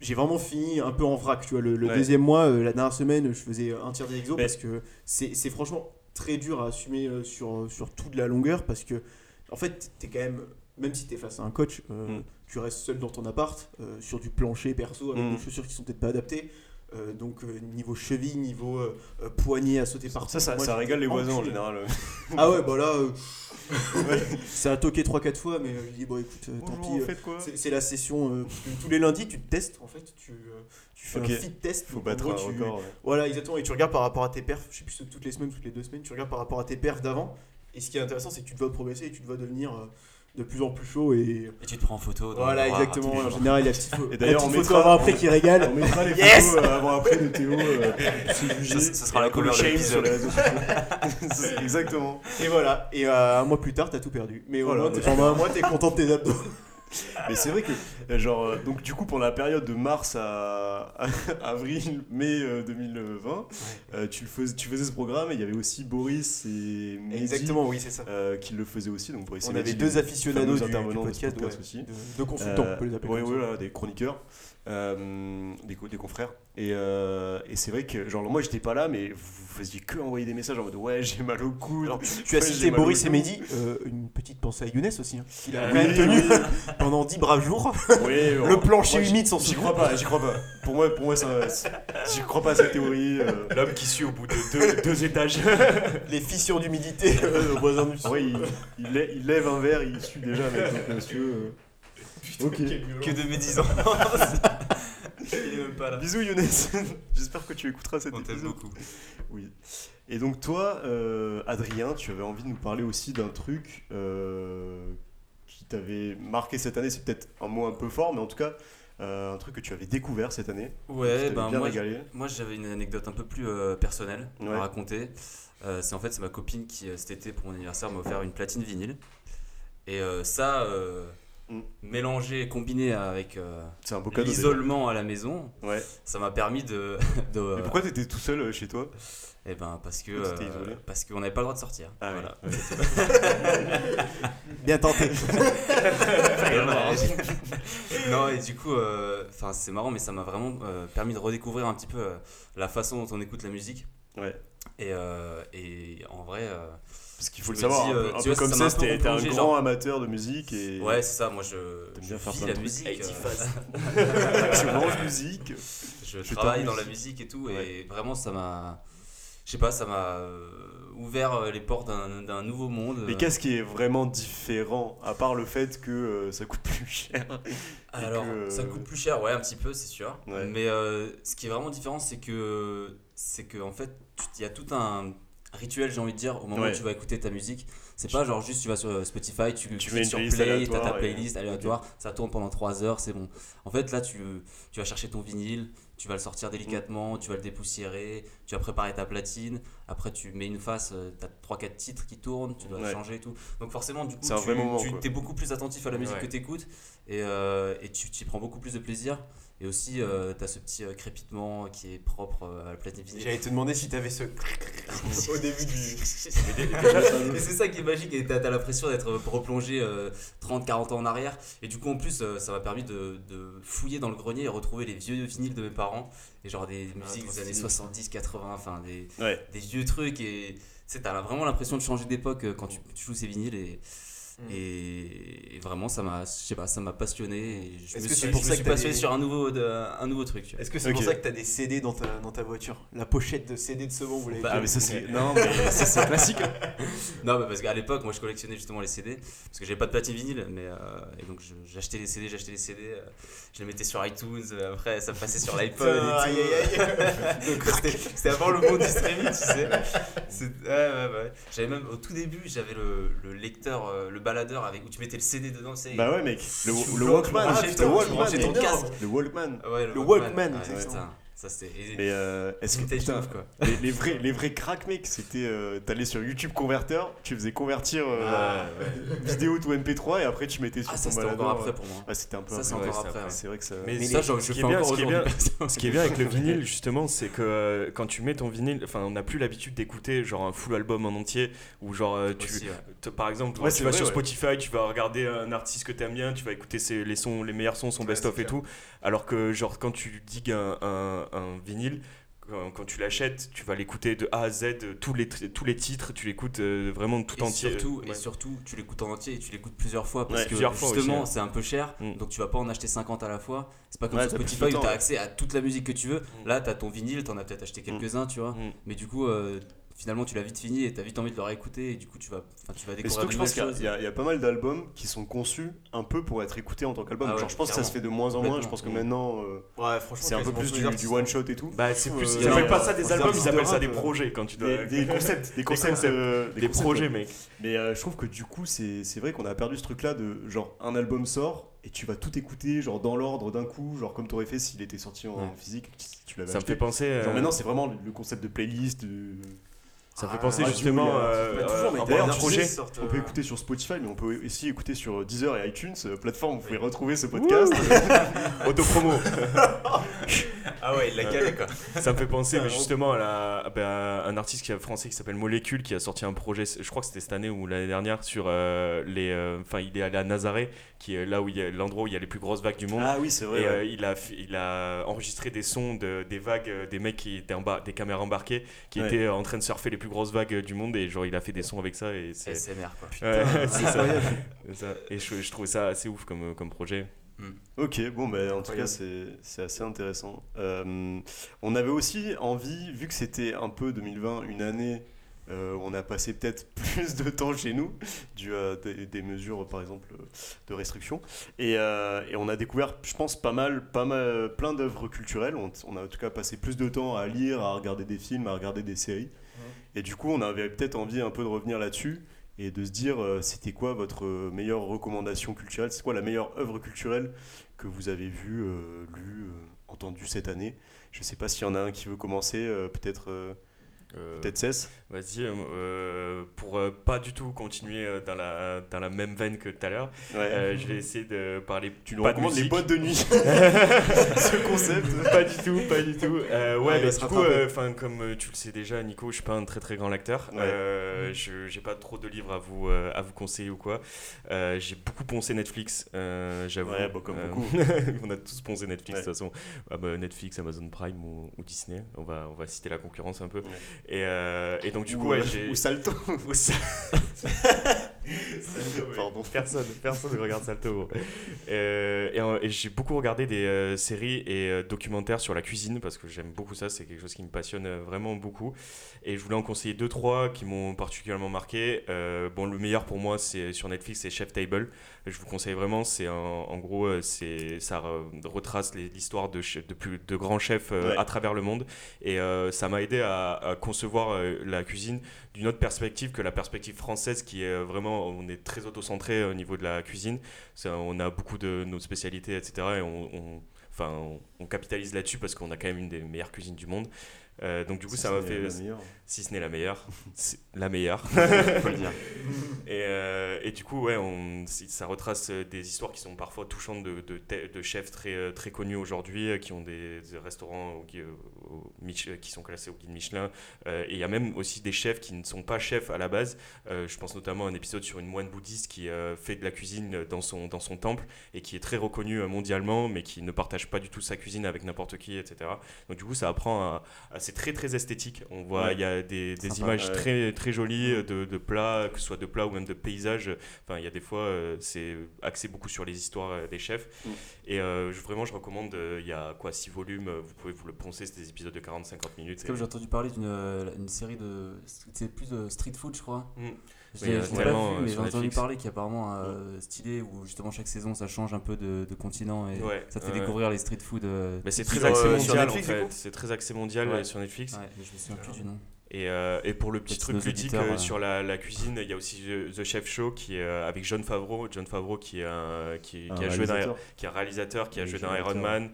j'ai vraiment fini un peu en vrac, tu vois. Le, le Ouais. deuxième mois, euh, la dernière semaine, je faisais un tiers des exos Mais- parce que c'est franchement très dur à assumer sur, sur toute la longueur parce que, en fait, t'es quand même, même si t'es face à un coach, euh, Mm. tu restes seul dans ton appart, euh, sur du plancher perso, avec Mm. des chaussures qui sont peut-être pas adaptées. Euh, donc euh, niveau cheville, niveau euh, euh, poignet à sauter partout. Ça, ça, Moi, ça régale les voisins en général. Ah ouais, bah là, euh, [laughs] [laughs] ça a toqué 3-4 fois, mais je dis, bon écoute, tant pis. c'est la session, euh, tous les lundis, tu te testes en fait, tu, tu fais un fit test. Faut battre gros, un tu- record. ouais. Voilà, exactement, et tu regardes par rapport à tes perfs, je sais plus toutes les semaines, toutes les deux semaines, tu regardes par rapport à tes perfs d'avant, et ce qui est intéressant, c'est que tu te vois progresser et tu te vois devenir euh, de plus en plus chaud, et Et tu te prends en photo. dans voilà, miroir exactement, en général, il y a petite, [laughs] Et d'ailleurs, on photo mettra- avant-après qui régale. On mettra les [laughs] Yes photos euh, avant-après de Théo. euh. [laughs] Ça- ça sera la cover de shame l'épisode. sur les réseaux sociaux. C'est- Exactement. Et voilà, et euh, un mois plus tard, t'as tout perdu. Mais Voilà, t'es- pendant un mois, t'es content de tes abdos. Mais c'est vrai que, euh, genre, euh, donc du coup, pour la période de mars à, à [laughs] avril, mai euh, 2020, euh, tu, le faisais, tu faisais ce programme et il y avait aussi Boris et Mehdi Exactement, oui, c'est ça. euh, qui le faisaient aussi. Donc Boris On avait deux aficionados du, du intervenants de podcast, podcast ouais. aussi. De, de consultants, Euh, on peut les appeler ouais, voilà, des chroniqueurs, euh, des, co- des confrères. Et, euh, et c'est vrai que, genre, moi j'étais pas là, mais vous faisiez que envoyer des messages en mode ouais, j'ai mal au coude. Alors, [laughs] tu as cité Boris et. Mehdi, euh, une petite pensée à Younes aussi, hein, qu'il a Oui, quand même tenu oui. [laughs] pendant 10 braves jours. Oui, [laughs] Le bon, plancher moi, humide s'en J'y souvient. crois pas, j'y crois pas. Pour moi, pour moi j'y crois pas à cette théorie. euh. L'homme qui suit au bout de deux, deux étages. [laughs] Les fissures d'humidité euh, au voisin du En vrai, il, il lè- il lève un verre, il suit déjà avec donc monsieur. euh. Ok. Que de médisants. [laughs] Il est même pas là. Bisous Younes. J'espère que tu écouteras cet On t'aime beaucoup. Oui. Et donc toi, euh, Adrien, tu avais envie de nous parler aussi d'un truc euh, t'avait marqué cette année. C'est peut-être un mot un peu fort, mais en tout cas, euh, un truc que tu avais découvert cette année. Ouais, ben bien moi, régalé. moi j'avais une anecdote un peu plus euh, personnelle Ouais. à raconter. Euh, c'est en fait c'est ma copine qui cet été pour mon anniversaire m'a offert une platine vinyle. Et ça, Mm. mélangé, combiné avec l'isolement à la maison, Ouais. ça m'a permis de. [laughs] de Mais pourquoi t'étais tout seul chez toi? Eh ben parce que t'étais euh, parce qu'on n'avait pas le droit de sortir. Ah ouais. voilà. [laughs] Bien tenté. [laughs] non et du coup, euh, enfin c'est marrant, mais ça m'a vraiment euh, permis de redécouvrir un petit peu euh, la façon dont on écoute la musique. Ouais. Et, euh, et en vrai, euh, Parce qu'il faut Je le savoir, dis, un peu, un tu peu vois, comme ça ça, un grand genre- amateur de musique et ouais c'est ça. Moi je, je bien vis la musique. Euh, [laughs] tu manges musique. je Je travaille dans la musique et tout, Ouais. et vraiment ça m'a, je sais pas, ça m'a euh, ouvert euh, les portes d'un nouveau monde. Mais qu'est-ce qui est vraiment différent, à part le fait que euh, ça coûte plus cher [laughs] Alors, que, ça euh, coûte plus cher, ouais, un petit peu, c'est sûr. Ouais. Mais euh, ce qui est vraiment différent, c'est que, c'est que en fait, il y a tout un rituel, j'ai envie de dire, au moment Ouais. où tu vas écouter ta musique. C'est pas genre juste tu vas sur euh, Spotify, tu, Tu cliques mets sur play, t'as aléatoire ta et- playlist aléatoire, ça tourne pendant 3 heures, c'est bon. En fait, là, tu, tu vas chercher ton vinyle, tu vas le sortir délicatement, tu vas le dépoussiérer, tu vas préparer ta platine, après tu mets une face, euh, t'as 3-4 titres qui tournent, tu dois Ouais. changer et tout. Donc forcément, du coup, tu, moment, tu es beaucoup plus attentif à la musique Ouais. que tu écoutes et, euh, et tu y prends beaucoup plus de plaisir. Et aussi, tu as ce petit euh, crépitement qui est propre euh, à la platine vinyle. J'allais te demander si t'avais ce. [laughs] [laughs] au début du. [laughs] Et c'est ça qui est magique, et t'as t'as l'impression d'être replongé 30-40 ans en arrière. Et du coup, en plus, euh, ça m'a permis de, de fouiller dans le grenier et retrouver les vieux vinyles de mes parents. Et genre des musiques trop des années stylé. 70, 80, enfin des, Ouais. des vieux trucs. Et tu sais, t'as vraiment l'impression de changer d'époque euh, quand tu, tu joues ces vinyles. Et, Mm. et, et vraiment, ça m'a, je sais pas, ça m'a passionné. Et je Est-ce me que suis, c'est pour ça que passionné des- sur un nouveau, de- un nouveau truc. tu vois. Est-ce que c'est pour ça que t'as des CD dans ta, dans ta voiture? La pochette de CD de ce vous l'avez Bah, Ah, mais ça, c'est. Non, mais ça, c'est classique. [laughs] Non, mais parce qu'à l'époque, moi je collectionnais justement les CD, parce que j'avais pas de platine vinyle, mais euh, et donc je- j'achetais les CD, j'achetais les CD, euh, je les mettais sur iTunes, euh, après ça passait sur l'iPod et tout. aïe, aïe, aïe. [laughs] Donc, c'était- C'était avant le monde du streaming, tu sais. C'est- Ouais, ouais, ouais. J'avais même au tout début, j'avais le, le lecteur, le baladeur avec où tu mettais le CD dedans, tu sais. Bah ouais, mec. Le, Walkman. Le Walkman. Le Walkman. Ouais, Le Walkman, putain, ça c'était. Mais euh, est-ce que. putain, quoi. [laughs] les, les vrais, les vrais cracks, mec, c'était. euh, T'allais sur YouTube Converter, tu faisais convertir euh, Ah, vidéo to MP3 et après tu mettais sur Ah, ton ça c'était encore baladeur. après pour moi. Ah, c'était un peu Ça c'est après. encore après. c'est vrai que ça. Mais Mais ça, genre, ce je qui fais est bien- encore ce qui est bien-. Ce qui est bien avec le vinyle, justement, c'est que euh, quand tu mets ton vinyle, enfin, on n'a plus l'habitude d'écouter genre un full album en entier, ou genre euh, tu, Aussi, ouais. te- par exemple, Ouais, tu vas vrai, sur. Spotify, tu vas regarder un artiste que t'aimes bien, tu vas écouter ses- les sons, les meilleurs sons, son best-of et tout, alors que genre quand tu digues un, un, vinyle. Quand, quand tu l'achètes, tu vas l'écouter de A à Z, euh, tous les, tous les titres, tu l'écoutes euh, vraiment tout et entier. Surtout, Ouais. et surtout, tu l'écoutes en entier et tu l'écoutes plusieurs fois parce Ouais, que justement, aussi, c'est un peu cher, Mm. donc tu vas pas en acheter 50 à la fois. C'est pas comme Ouais, sur Spotify où tu as accès à toute la musique que tu veux. Mm. Là, tu as ton vinyle, tu en as peut-être acheté quelques-uns, tu vois. Mm. Mais du coup, euh, finalement, tu l'as vite fini et tu as vite envie de le réécouter et du coup, tu vas, enfin, tu vas Mais découvrir surtout de que je pense qu'il y y, a- il y a pas mal d'albums qui sont conçus un peu pour être écoutés en tant qu'album. Ah ouais, Genre, je pense que ça se fait de moins en moins. Je pense que maintenant, euh, Ouais, c'est un peu plus du, one shot et tout. Bah, c'est plus. Euh, ils appellent non, pas ça des albums, ils appellent ça des projets quand tu dois. [laughs] Des, des concepts, des concepts, euh, des projets, mec. Mais je trouve que du coup, c'est c'est vrai qu'on a perdu ce truc-là de genre un album sort et tu vas tout écouter genre dans l'ordre d'un coup, genre comme t'aurais fait s'il était sorti en Ouais. physique, si tu l'avais Ça me acheté. fait penser. euh, Genre maintenant, c'est vraiment le, le concept de playlist. de- Ça me fait Ah, penser justement a- euh, euh, un bon tu projet. On peut écouter sur Spotify, mais on peut aussi écouter sur Deezer et iTunes, euh, plateforme où vous pouvez retrouver ce podcast. Autopromo. [laughs] Ah ouais, il l'a calé quoi. Ça me fait penser mais justement à, la- à, bah, un artiste qui est français qui s'appelle Molécule qui a sorti un projet, je crois que c'était cette année ou l'année dernière, sur euh, les. euh, Enfin, il est allé à Nazaré, qui est là où il y a l'endroit où il y a les plus grosses vagues du monde. Ah oui, c'est vrai. Et ouais. euh, il, a, il a enregistré des sons de, des vagues, euh, des mecs qui étaient en bas, des caméras embarquées, qui Ouais. étaient en train de surfer les plus grosses vagues euh, du monde. Et genre, il a fait des sons avec ça. Et c'est. SMR quoi. Ouais, Putain, [laughs] c'est ça. ça. Et je, je trouvais ça assez ouf comme, comme projet. Ok, bon, bah, en tout cas, c'est c'est assez intéressant. Euh, on avait aussi envie, vu que c'était un peu 2020, une année euh, on a passé peut-être [laughs] plus de temps chez nous, dû à des, des mesures, par exemple, de restriction. Et, euh, et on a découvert, je pense, pas mal, pas mal plein d'œuvres culturelles. On, on a en tout cas passé plus de temps à lire, à regarder des films, à regarder des séries. Et du coup, on avait peut-être envie un peu de revenir là-dessus et de se dire, euh, c'était quoi votre meilleure recommandation culturelle? C'est quoi la meilleure œuvre culturelle que vous avez vue, euh, lue, euh, entendue cette année? Je sais pas s'il y en a un qui veut commencer, peut-être euh, peut-être Cess Vas-y, euh, euh, pour euh, pas du tout continuer dans la, dans la même veine que tout à l'heure, Ouais. je vais essayer de parler. tu nous recommandes les boîtes de nuit [laughs] Ce concept pas du tout, pas du tout. Ouais, Ouais, du coup, enfin, comme tu le sais déjà, Nico, je suis pas un très très grand lecteur. Ouais. Je j'ai pas trop de livres à vous à vous conseiller ou quoi. J'ai beaucoup poncé Netflix, j'avoue. Ouais, bah, comme beaucoup. [laughs] on a tous poncé Netflix de toute façon. Ah, bah, Netflix, Amazon Prime ou, ou Disney. On va on va citer la concurrence un peu. Et, euh, et donc du Ou, coup, ouais, j'ai ou Salto ou ça- Pardon. Personne, personne ne regarde Salto. gros. Euh, et, et j'ai beaucoup regardé des euh, séries et euh, documentaires sur la cuisine parce que j'aime beaucoup ça, c'est quelque chose qui me passionne vraiment beaucoup. Et je voulais en conseiller deux trois qui m'ont particulièrement marqué. Bon, le meilleur pour moi, c'est sur Netflix, c'est Chef Table. Je vous conseille vraiment. C'est en gros, c'est ça re- retrace l'histoire de, de plus de grands chefs Ouais. à travers le monde. Et ça m'a aidé à, à concevoir euh, la cuisine d'une autre perspective que la perspective française qui est euh, vraiment, on est très autocentré au niveau de la cuisine. Ça, on a beaucoup de nos spécialités, etc. Et on, on- enfin, on, on capitalise là-dessus parce qu'on a quand même une des meilleures cuisines du monde. Euh, donc du coup, ça m'a fait, si ce n'est la meilleure, [laughs] c'est la meilleure. [laughs] faut le dire. [laughs] Et, euh, et du coup, ouais, on, ça retrace euh, des histoires qui sont parfois touchantes de, de, chefs très, euh, très connus aujourd'hui, qui ont des, des restaurants au qui sont classés au guide Michelin. Euh, et il y a même aussi des chefs qui ne sont pas chefs à la base. Euh, je pense notamment à un épisode sur une moine bouddhiste qui fait de la cuisine dans son, dans son temple et qui est très reconnue mondialement, mais qui ne partage pas du tout sa cuisine avec n'importe qui, etc. Donc du coup, ça apprend à... à- c'est très très esthétique. On voit, Ouais. il y a des, des Sympa. images Ouais. très très jolies euh, de, de plats, que ce soit de plats ou même de paysages. Enfin, il y a des fois, euh, c'est axé beaucoup sur les histoires euh, des chefs. Mm. Et euh, je- vraiment, je recommande. Il y a quoi, 6 volumes. Vous pouvez vous le poncer. C'est des épisodes de 40-50 minutes. Comme j'ai entendu parler d'une une série de. C'est plus de street food, je crois. Mm. Je l'ai pas vu, mais j'ai entendu parler qui est apparemment euh, stylé où justement chaque saison ça change un peu de, de continent et Ouais, ça te fait ouais. découvrir les street food. euh, Mais c'est très axé mondial en fait. C'est très axé mondial Ouais. sur Netflix. Ouais, je me souviens plus du nom. Et, euh, et pour le petit truc ludique euh, euh. sur la, la cuisine, il y a aussi The, Chef Show qui est euh, avec John Favreau. John Favreau qui est un, qui, Un a joué dans, réalisateur. qui est un réalisateur, qui a joué dans. Iron Man,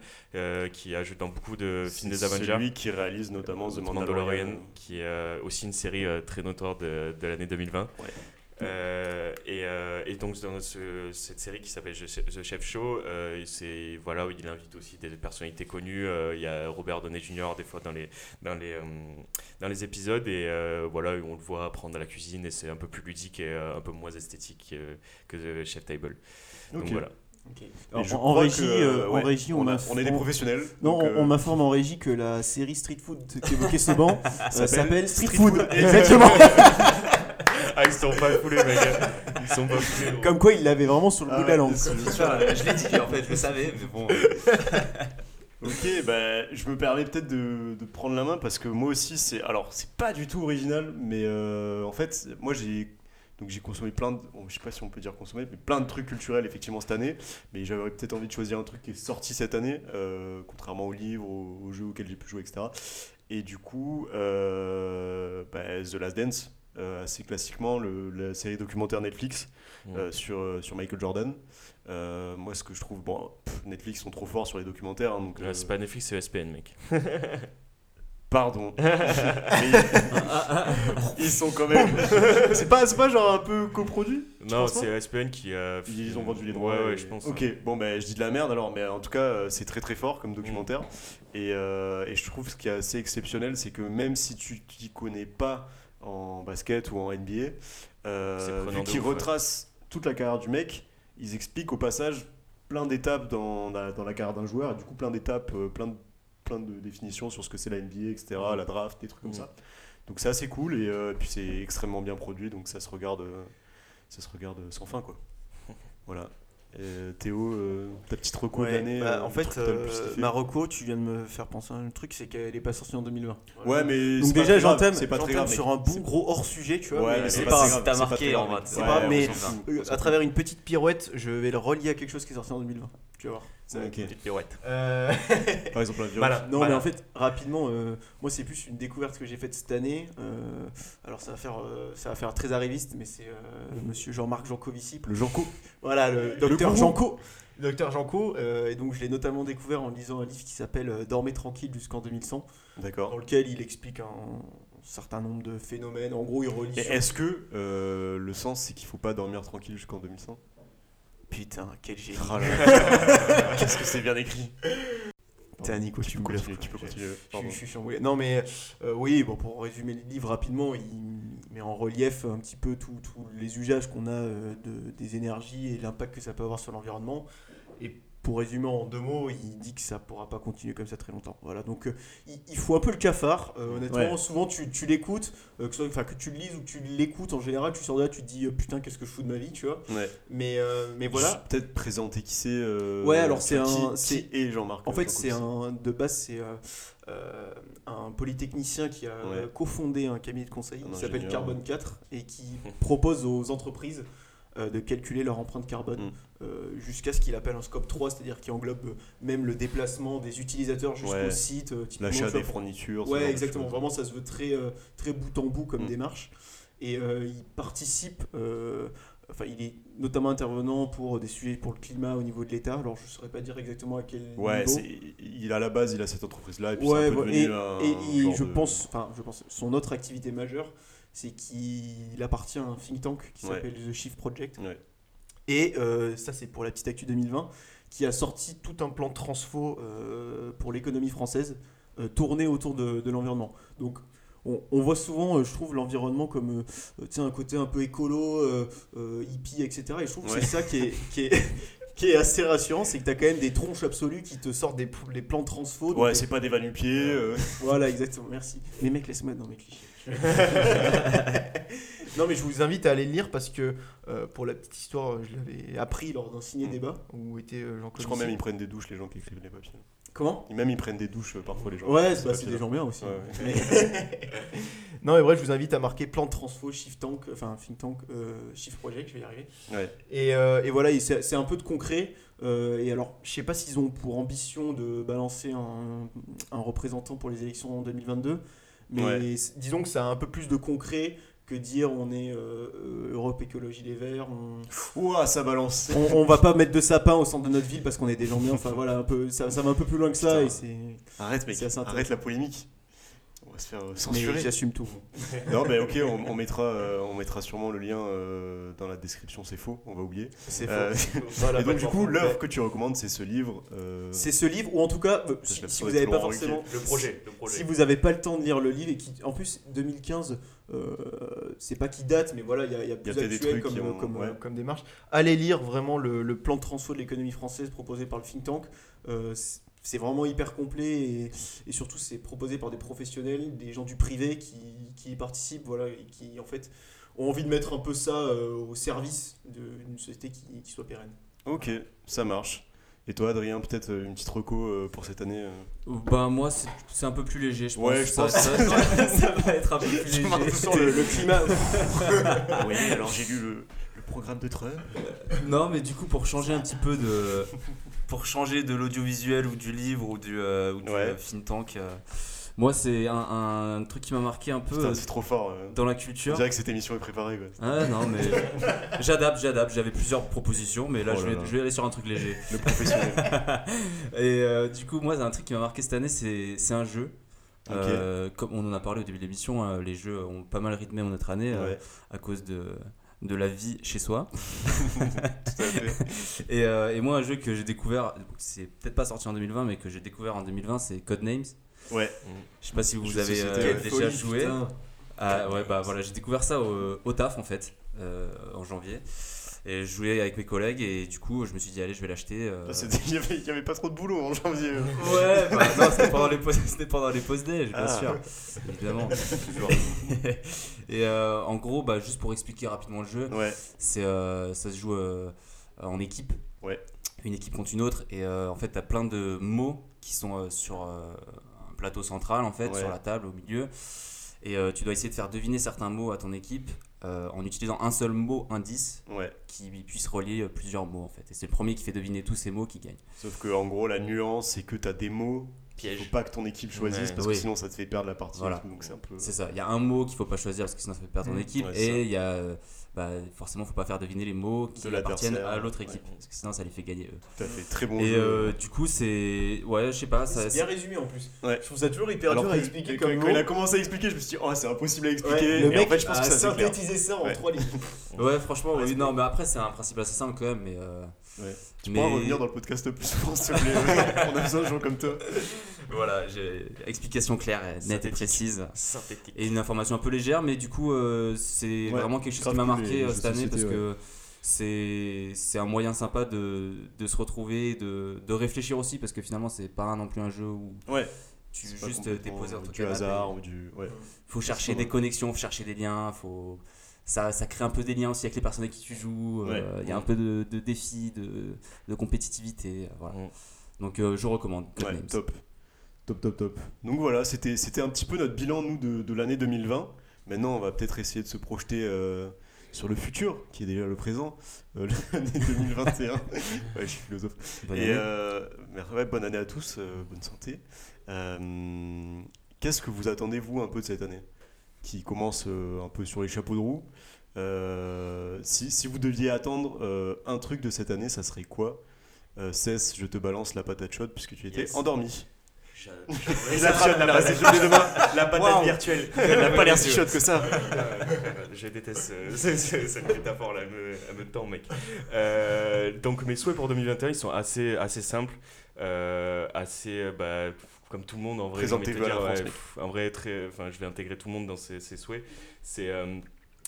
qui a joué dans beaucoup de films des C'est Avengers. Celui qui réalise notamment The Mandalorian. Mandalorian, qui est aussi une série très notoire de, de l'année 2020. Ouais. Euh, et, euh, et donc dans ce- cette série qui s'appelle The Chef Show, euh, c'est voilà où il invite aussi des personnalités connues. Euh, il y a Robert Downey Jr. des fois dans les dans les euh, dans les épisodes et euh, voilà on le voit apprendre à la cuisine et c'est un peu plus ludique et euh, un peu moins esthétique que, que The Chef Table. Donc voilà. Alors, en, régie, que, euh, en ouais, régie, on, on, a- on est des professionnels. Non, on, euh, on m'informe en régie que la série Street Food qu'évoquait ce banc [laughs] s'appelle Street Food. Food. Exactement. [laughs] Ah ils sont pas foulés mec. Ils sont pas foulés. gros. Comme quoi, il l'avait vraiment sur le Ah bout de la langue. c'est quoi. je l'ai dit en fait, je le savais, mais bon. [laughs] Ok, bah, je me permets peut-être de, de prendre la main parce que moi aussi, c'est. Alors, c'est pas du tout original, mais euh, en fait, moi j'ai. Donc j'ai consommé plein de. bon, je sais pas si on peut dire consommer, mais plein de trucs culturels effectivement cette année. Mais j'avais peut-être envie de choisir un truc qui est sorti cette année, euh, contrairement aux livres, aux, aux jeux auxquels j'ai pu jouer, etc. Et du coup, euh, bah, The Last Dance, euh, assez classiquement, le- la série documentaire Netflix Mm. euh, sur, euh, sur Michael Jordan. Euh, moi, ce que je trouve. Bon, pff, Netflix sont trop forts sur les documentaires. hein, donc, Ouais, euh, c'est pas Netflix, c'est ESPN mec. [laughs] [laughs] Pardon. Mais ils sont quand même. [laughs] c'est pas, pas genre un peu coproduit Non, c'est ESPN qui a. Ils ont vendu les droits. Ouais, ouais, et- je pense. Ok, bon, ben je dis de la merde alors, mais en tout cas, euh, c'est très très fort comme documentaire. Et, euh, et je trouve ce qui est assez exceptionnel, c'est que même si tu t'y connais pas en basket ou en NBA, euh, qu'ils ouf, ouais. retracent toute la carrière du mec, ils expliquent au passage plein d'étapes dans, la- dans la carrière d'un joueur, et du coup plein d'étapes, euh, plein de, plein de définitions sur ce que c'est la NBA, etc., la draft, des trucs comme Mhm. ça. Donc c'est assez cool et euh, puis c'est extrêmement bien produit, donc ça se regarde, euh, ça se regarde sans fin quoi. [laughs] Voilà. Et Théo, euh, ta petite reco Ouais, l'année. bah, euh, en fait, euh. Marocco, tu viens de me faire penser à un truc, c'est qu'elle est pas sortie en 2020. Ouais, mais Donc c'est pas déjà, j'entame c'est pas très grave. sur un bon gros hors sujet, tu vois. Ouais, mais c'est pas pas grave. grave, t'as c'est pas marqué en. C'est Ouais, pas, mais euh, à travers une petite pirouette, je vais le relier à quelque chose qui est sorti en 2020. Tu vas voir. Ok. Petite pirouette. Euh, Par exemple, la. Voilà. Non, mais en fait, rapidement, euh, moi c'est plus une découverte que j'ai faite cette année. Euh, alors ça va faire, ça va faire très arriviste, mais c'est euh, Monsieur Jean-Marc Jancovici, le Janco. Voilà, le docteur. Janco. Docteur Janco. et donc je l'ai notamment découvert en lisant un livre qui s'appelle Dormez tranquille jusqu'en 2100, dans D'accord. lequel il explique un, certain nombre de phénomènes. En gros, il relie. Sur- est-ce que euh, le sens c'est qu'il faut pas dormir tranquille jusqu'en 2100 Putain, quel génie. Oh. [laughs] Qu'est-ce que c'est bien écrit Putain, Nico, tu Tu peux continuer, tu peux continuer. Je, suis. Non, mais euh, oui, bon, pour résumer le livre rapidement, il, met en relief un petit peu tous tous les usages qu'on a euh, de, des énergies et l'impact que ça peut avoir sur l'environnement. Et pour résumer en deux mots, il dit que ça pourra pas continuer comme ça très longtemps. Voilà, donc euh, il, il faut un peu le cafard. Euh, honnêtement, Ouais. souvent tu, tu l'écoutes, euh, que, soit- que tu le lises ou que tu l'écoutes, en général, tu sors de là, tu te dis euh, putain, qu'est-ce que je fous de ma vie, tu vois. Ouais. Mais, mais voilà. Peut-être présenter qui c'est. Ouais, alors c'est un- c'est- est Jean-Marc. En fait, c'est un de base, c'est euh, un polytechnicien qui a Ouais. cofondé un cabinet de conseil Un qui s'appelle. Carbone 4 et qui [laughs] propose aux entreprises euh, de calculer leur empreinte carbone Mm. euh, jusqu'à ce qu'il appelle un scope 3, c'est-à-dire qui englobe euh, même le déplacement des utilisateurs jusqu'au Ouais. site. L'achat des fournitures. Ouais, exactement. Vraiment, ça se veut très, très bout en bout comme Mm. démarche. Et il participe, enfin, il est notamment intervenant pour des sujets pour le climat au niveau de l'État. Alors, je ne saurais pas dire exactement à quel Ouais, niveau. il à la base, il a cette entreprise-là et puis Ouais, un peu voilà. devenu et, un je de- pense, enfin, je pense, son autre activité majeure, c'est qu'il appartient à un think tank qui Ouais. s'appelle The Shift Project. Ouais. Et euh, ça, c'est pour la petite actu 2020, qui a sorti tout un plan transfo euh, pour l'économie française, euh, tourné autour de, de l'environnement. Donc, on, on voit souvent, euh, je trouve, l'environnement comme euh, sais, un côté un peu écolo, euh, euh, hippie, etc. Et je trouve que c'est ça qui est, qui, est, [laughs] qui est assez rassurant, c'est que tu as quand même des tronches absolues qui te sortent des, les plans transfo. Ouais, c'est pas des va-nu-pieds. euh, voilà, exactement, merci. Les mecs, laisse-moi dans mes clichés. [laughs] non, mais je vous invite à aller le lire parce que, euh, pour la petite histoire, je l'avais appris lors d'un ciné-débat où était euh, Jean-Claude. Je crois même ils prennent des douches, les gens qui écrivent les papiers. Comment? Même ils prennent des douches euh, parfois, les gens. Ouais, C'est bah, des gens bien aussi. Ouais, Mais- [laughs] non, mais bref, je vous invite à marquer plan de transfo, Shift Tank, enfin Think Tank, Shift Project, je vais y arriver. Ouais. Et, et voilà, c'est c'est un peu de concret. euh, et alors, je sais pas s'ils ont pour ambition de balancer un, un représentant pour les élections en 2022, mais Ouais. disons que ça a un peu plus de concret que dire on est euh, Europe Écologie Les Verts. On, Ouah, ça balance. [laughs] on, on va pas mettre de sapin au centre de notre ville parce qu'on est des gens bien. Enfin voilà, un peu, ça, ça va un peu plus loin que ça. Putain. Et Arrête, mec. Arrête la polémique. On va se faire euh, mais censurer. j'assume tout. [laughs] non, mais ok, on, on mettra, euh, on mettra sûrement le lien euh, dans la description. C'est faux, on va oublier. C'est Euh, Voilà, [laughs] et donc, du coup, l'œuvre que tu recommandes, c'est ce livre. euh, C'est ce livre, ou en tout cas, euh, si, vous n'avez pas forcément. Le projet, le projet. Si vous n'avez pas le temps de lire le livre, et qui, en plus, 2015, euh, c'est pas qui date, mais voilà, il y a, y a plus peut-être des trucs comme, ont- comme, ouais. euh, comme démarche. Allez lire vraiment le, le plan de transfo de l'économie française proposé par le think tank. C'est- vraiment hyper complet et, et surtout c'est proposé par des professionnels, des gens du privé qui, qui y participent, voilà, et qui en fait ont envie de mettre un peu ça euh, au service d'une société qui, qui soit pérenne. Ok, ça marche. Et toi, Adrien, peut-être euh, une petite reco euh, pour cette année Bah moi c'est c'est un peu plus léger je pense. Ouais, je ça, pense. Ça, ça- ça va être un peu plus léger. Sans le, le climat, [laughs] Oui, alors j'ai lu le, le programme de Trump. Non, mais du coup, pour changer un petit peu de. Pour changer de l'audiovisuel ou du livre ou du, euh, ou du Ouais. euh, think tank, euh, moi, c'est un, un truc qui m'a marqué un peu c'est trop fort. euh. dans la culture. dirait que cette émission est préparée. Quoi. Ah non, mais [laughs] j'adapte, j'adapte. J'avais plusieurs propositions, mais là, Oh je, là vais, là. je vais aller sur un truc léger. [laughs] Le professionnel. [laughs] Et euh, du coup, moi, c'est un truc qui m'a marqué cette année, c'est un jeu. Euh, comme on en a parlé au début de l'émission, hein, les jeux ont pas mal rythmé notre année euh, Ouais, à cause de, de la vie chez soi. [laughs] Et, euh, et moi, un jeu que j'ai découvert, c'est peut-être pas sorti en 2020, mais que j'ai découvert en 2020, c'est Codenames. Ouais, Je sais pas si vous de avez euh, déjà folie, joué. Ah ouais, bah voilà, j'ai découvert ça au, au taf en fait, euh, en janvier. Et je jouais avec mes collègues et du coup, je me suis dit, allez, je vais l'acheter. euh. C'était- Il n'y avait, il y avait pas trop de boulot en janvier. euh. Ouais, bah, [laughs] non, c'était pendant les pauses, c'était pendant les pauses déj, bien Ah. sûr, évidemment, [laughs] toujours. [laughs] et euh, en gros, bah, juste pour expliquer rapidement le jeu, Ouais, c'est euh, ça se joue euh, en équipe. Ouais. Une équipe contre une autre et en fait, tu as plein de mots qui sont sur un plateau central en fait, Ouais. sur la table au milieu. Et tu dois essayer de faire deviner certains mots à ton équipe euh, en utilisant un seul mot indice ouais. qui puisse relier euh, plusieurs mots en fait. Et c'est le premier qui fait deviner tous ces mots qui gagne. Sauf que en gros, la nuance, c'est que tu as des mots. Il Piège. faut pas que ton équipe choisisse Ouais. parce Oui. que sinon ça te fait perdre la partie. Voilà. tout, donc c'est un peu. C'est ça, il y a un mot qu'il faut pas choisir parce que sinon ça fait perdre ton Mmh. équipe Ouais, et il y a bah, forcément faut pas faire deviner les mots qui De appartiennent à l'autre ouais. équipe parce que sinon ça les fait gagner eux. Tout à fait. Très bon et jeu. euh, du coup c'est ouais je sais pas ça, C'est bien résumé en plus. Ouais. Je trouve ça toujours hyper Alors dur à que- expliquer quand, comme quand mot. il a commencé à expliquer, je me suis dit, oh, c'est impossible à Ouais, expliquer. le Et mec en fait, je pense a que ça synthétisé ça en trois lignes. Ouais, franchement, non, mais après, c'est un principe assez simple quand même. Mais, euh, Ouais. Tu mais- pourras revenir dans le podcast plus souvent, s'il te plaît. [laughs] On a besoin de gens comme toi. Voilà, j'ai explication claire, et nette et précise. Synthétique. Et une information un peu légère, mais du coup, euh, c'est Ouais, vraiment quelque chose qui m'a marqué les euh, cette année parce que c'est c'est un moyen sympa de, de se retrouver, de, de réfléchir aussi, parce que finalement, c'est pas non plus un jeu où Ouais. tu juste t'es complètement posé entre du hasard ou du. Ouais. faut chercher des connexions, faut chercher des liens, faut ça, ça crée un peu des liens aussi avec les personnes avec qui tu joues. euh, Il Ouais. y a un peu de, de défis, de, de compétitivité. euh, Voilà. Donc euh, je recommande. Ouais, top. Top, top, top. Donc voilà, c'était c'était un petit peu notre bilan, nous, de, de l'année 2020. Maintenant, on va peut-être essayer de se projeter euh, sur le futur, qui est déjà le présent, [laughs] l'année 2021. [laughs] ouais, je suis philosophe. Bonne Et année. bonne année à tous, bonne santé. Qu'est-ce que vous attendez, vous, un peu de cette année? Qui commence un peu sur les chapeaux de roue. Euh, si, si vous deviez attendre euh, un truc de cette année, ça serait quoi? Euh, Cess, je te balance la patate chaude puisque tu étais Yes. endormi. [laughs] La patate chaude [laughs] demain. La patate virtuelle. Elle n'a pas l'air si chaude que ça. Je déteste euh, [laughs] ce- ce- cette métaphore-là, elle me, elle me tend, mec. Euh, donc, mes souhaits pour 2021, ils sont assez, assez simples. euh, assez, bah, comme tout le monde, en vrai. la France, ouais, En vrai, très, je vais intégrer tout le monde dans ces souhaits. C'est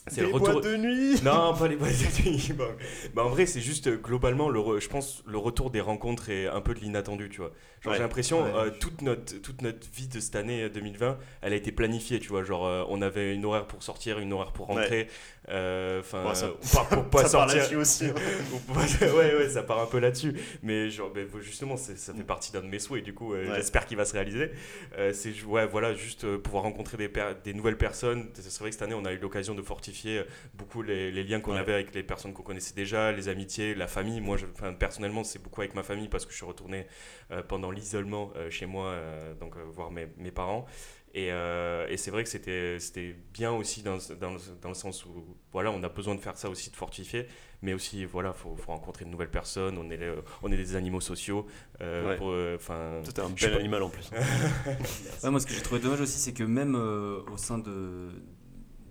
c'est le retour. de nuit. Non, pas les boîtes de nuit. [laughs] Bah, bah, en vrai, c'est juste euh, globalement, le re- je pense, le retour des rencontres et un peu de l'inattendu, tu vois. Genre, Ouais. j'ai l'impression, Ouais. euh, toute, notre, toute notre vie de cette année euh, 2020, elle a été planifiée, tu vois. Genre, euh, on avait une horaire pour sortir, une horaire pour rentrer. euh, Enfin, ça- euh, [laughs] pas, pour pas ça part sortir. là-dessus aussi. hein. [laughs] Ouais, ouais, ça part un peu là-dessus. Mais genre, ben, justement, ça fait partie d'un de mes souhaits. Du coup, euh, Ouais. j'espère qu'il va se réaliser. Euh, c'est ouais, voilà, juste euh, pouvoir rencontrer des, per- des nouvelles personnes. C'est vrai que cette année, on a eu l'occasion de fortifier euh, beaucoup les, les liens qu'on Ouais. avait avec les personnes qu'on connaissait déjà, les amitiés, la famille. Moi, je, enfin, personnellement, c'est beaucoup avec ma famille parce que je suis retourné euh, pendant l'isolement euh, chez moi, euh, donc euh, voir mes, mes parents. Et, euh, et c'est vrai que c'était bien aussi dans, dans, le- dans le sens où voilà, on a besoin de faire ça aussi, de fortifier, mais aussi voilà, faut, faut rencontrer de nouvelles personnes. On est, les- on est des animaux sociaux. euh, Ouais. pour, euh, un bel pas. animal en plus. [laughs] Ouais, moi, ce que j'ai trouvé dommage aussi, c'est que même euh, au sein de,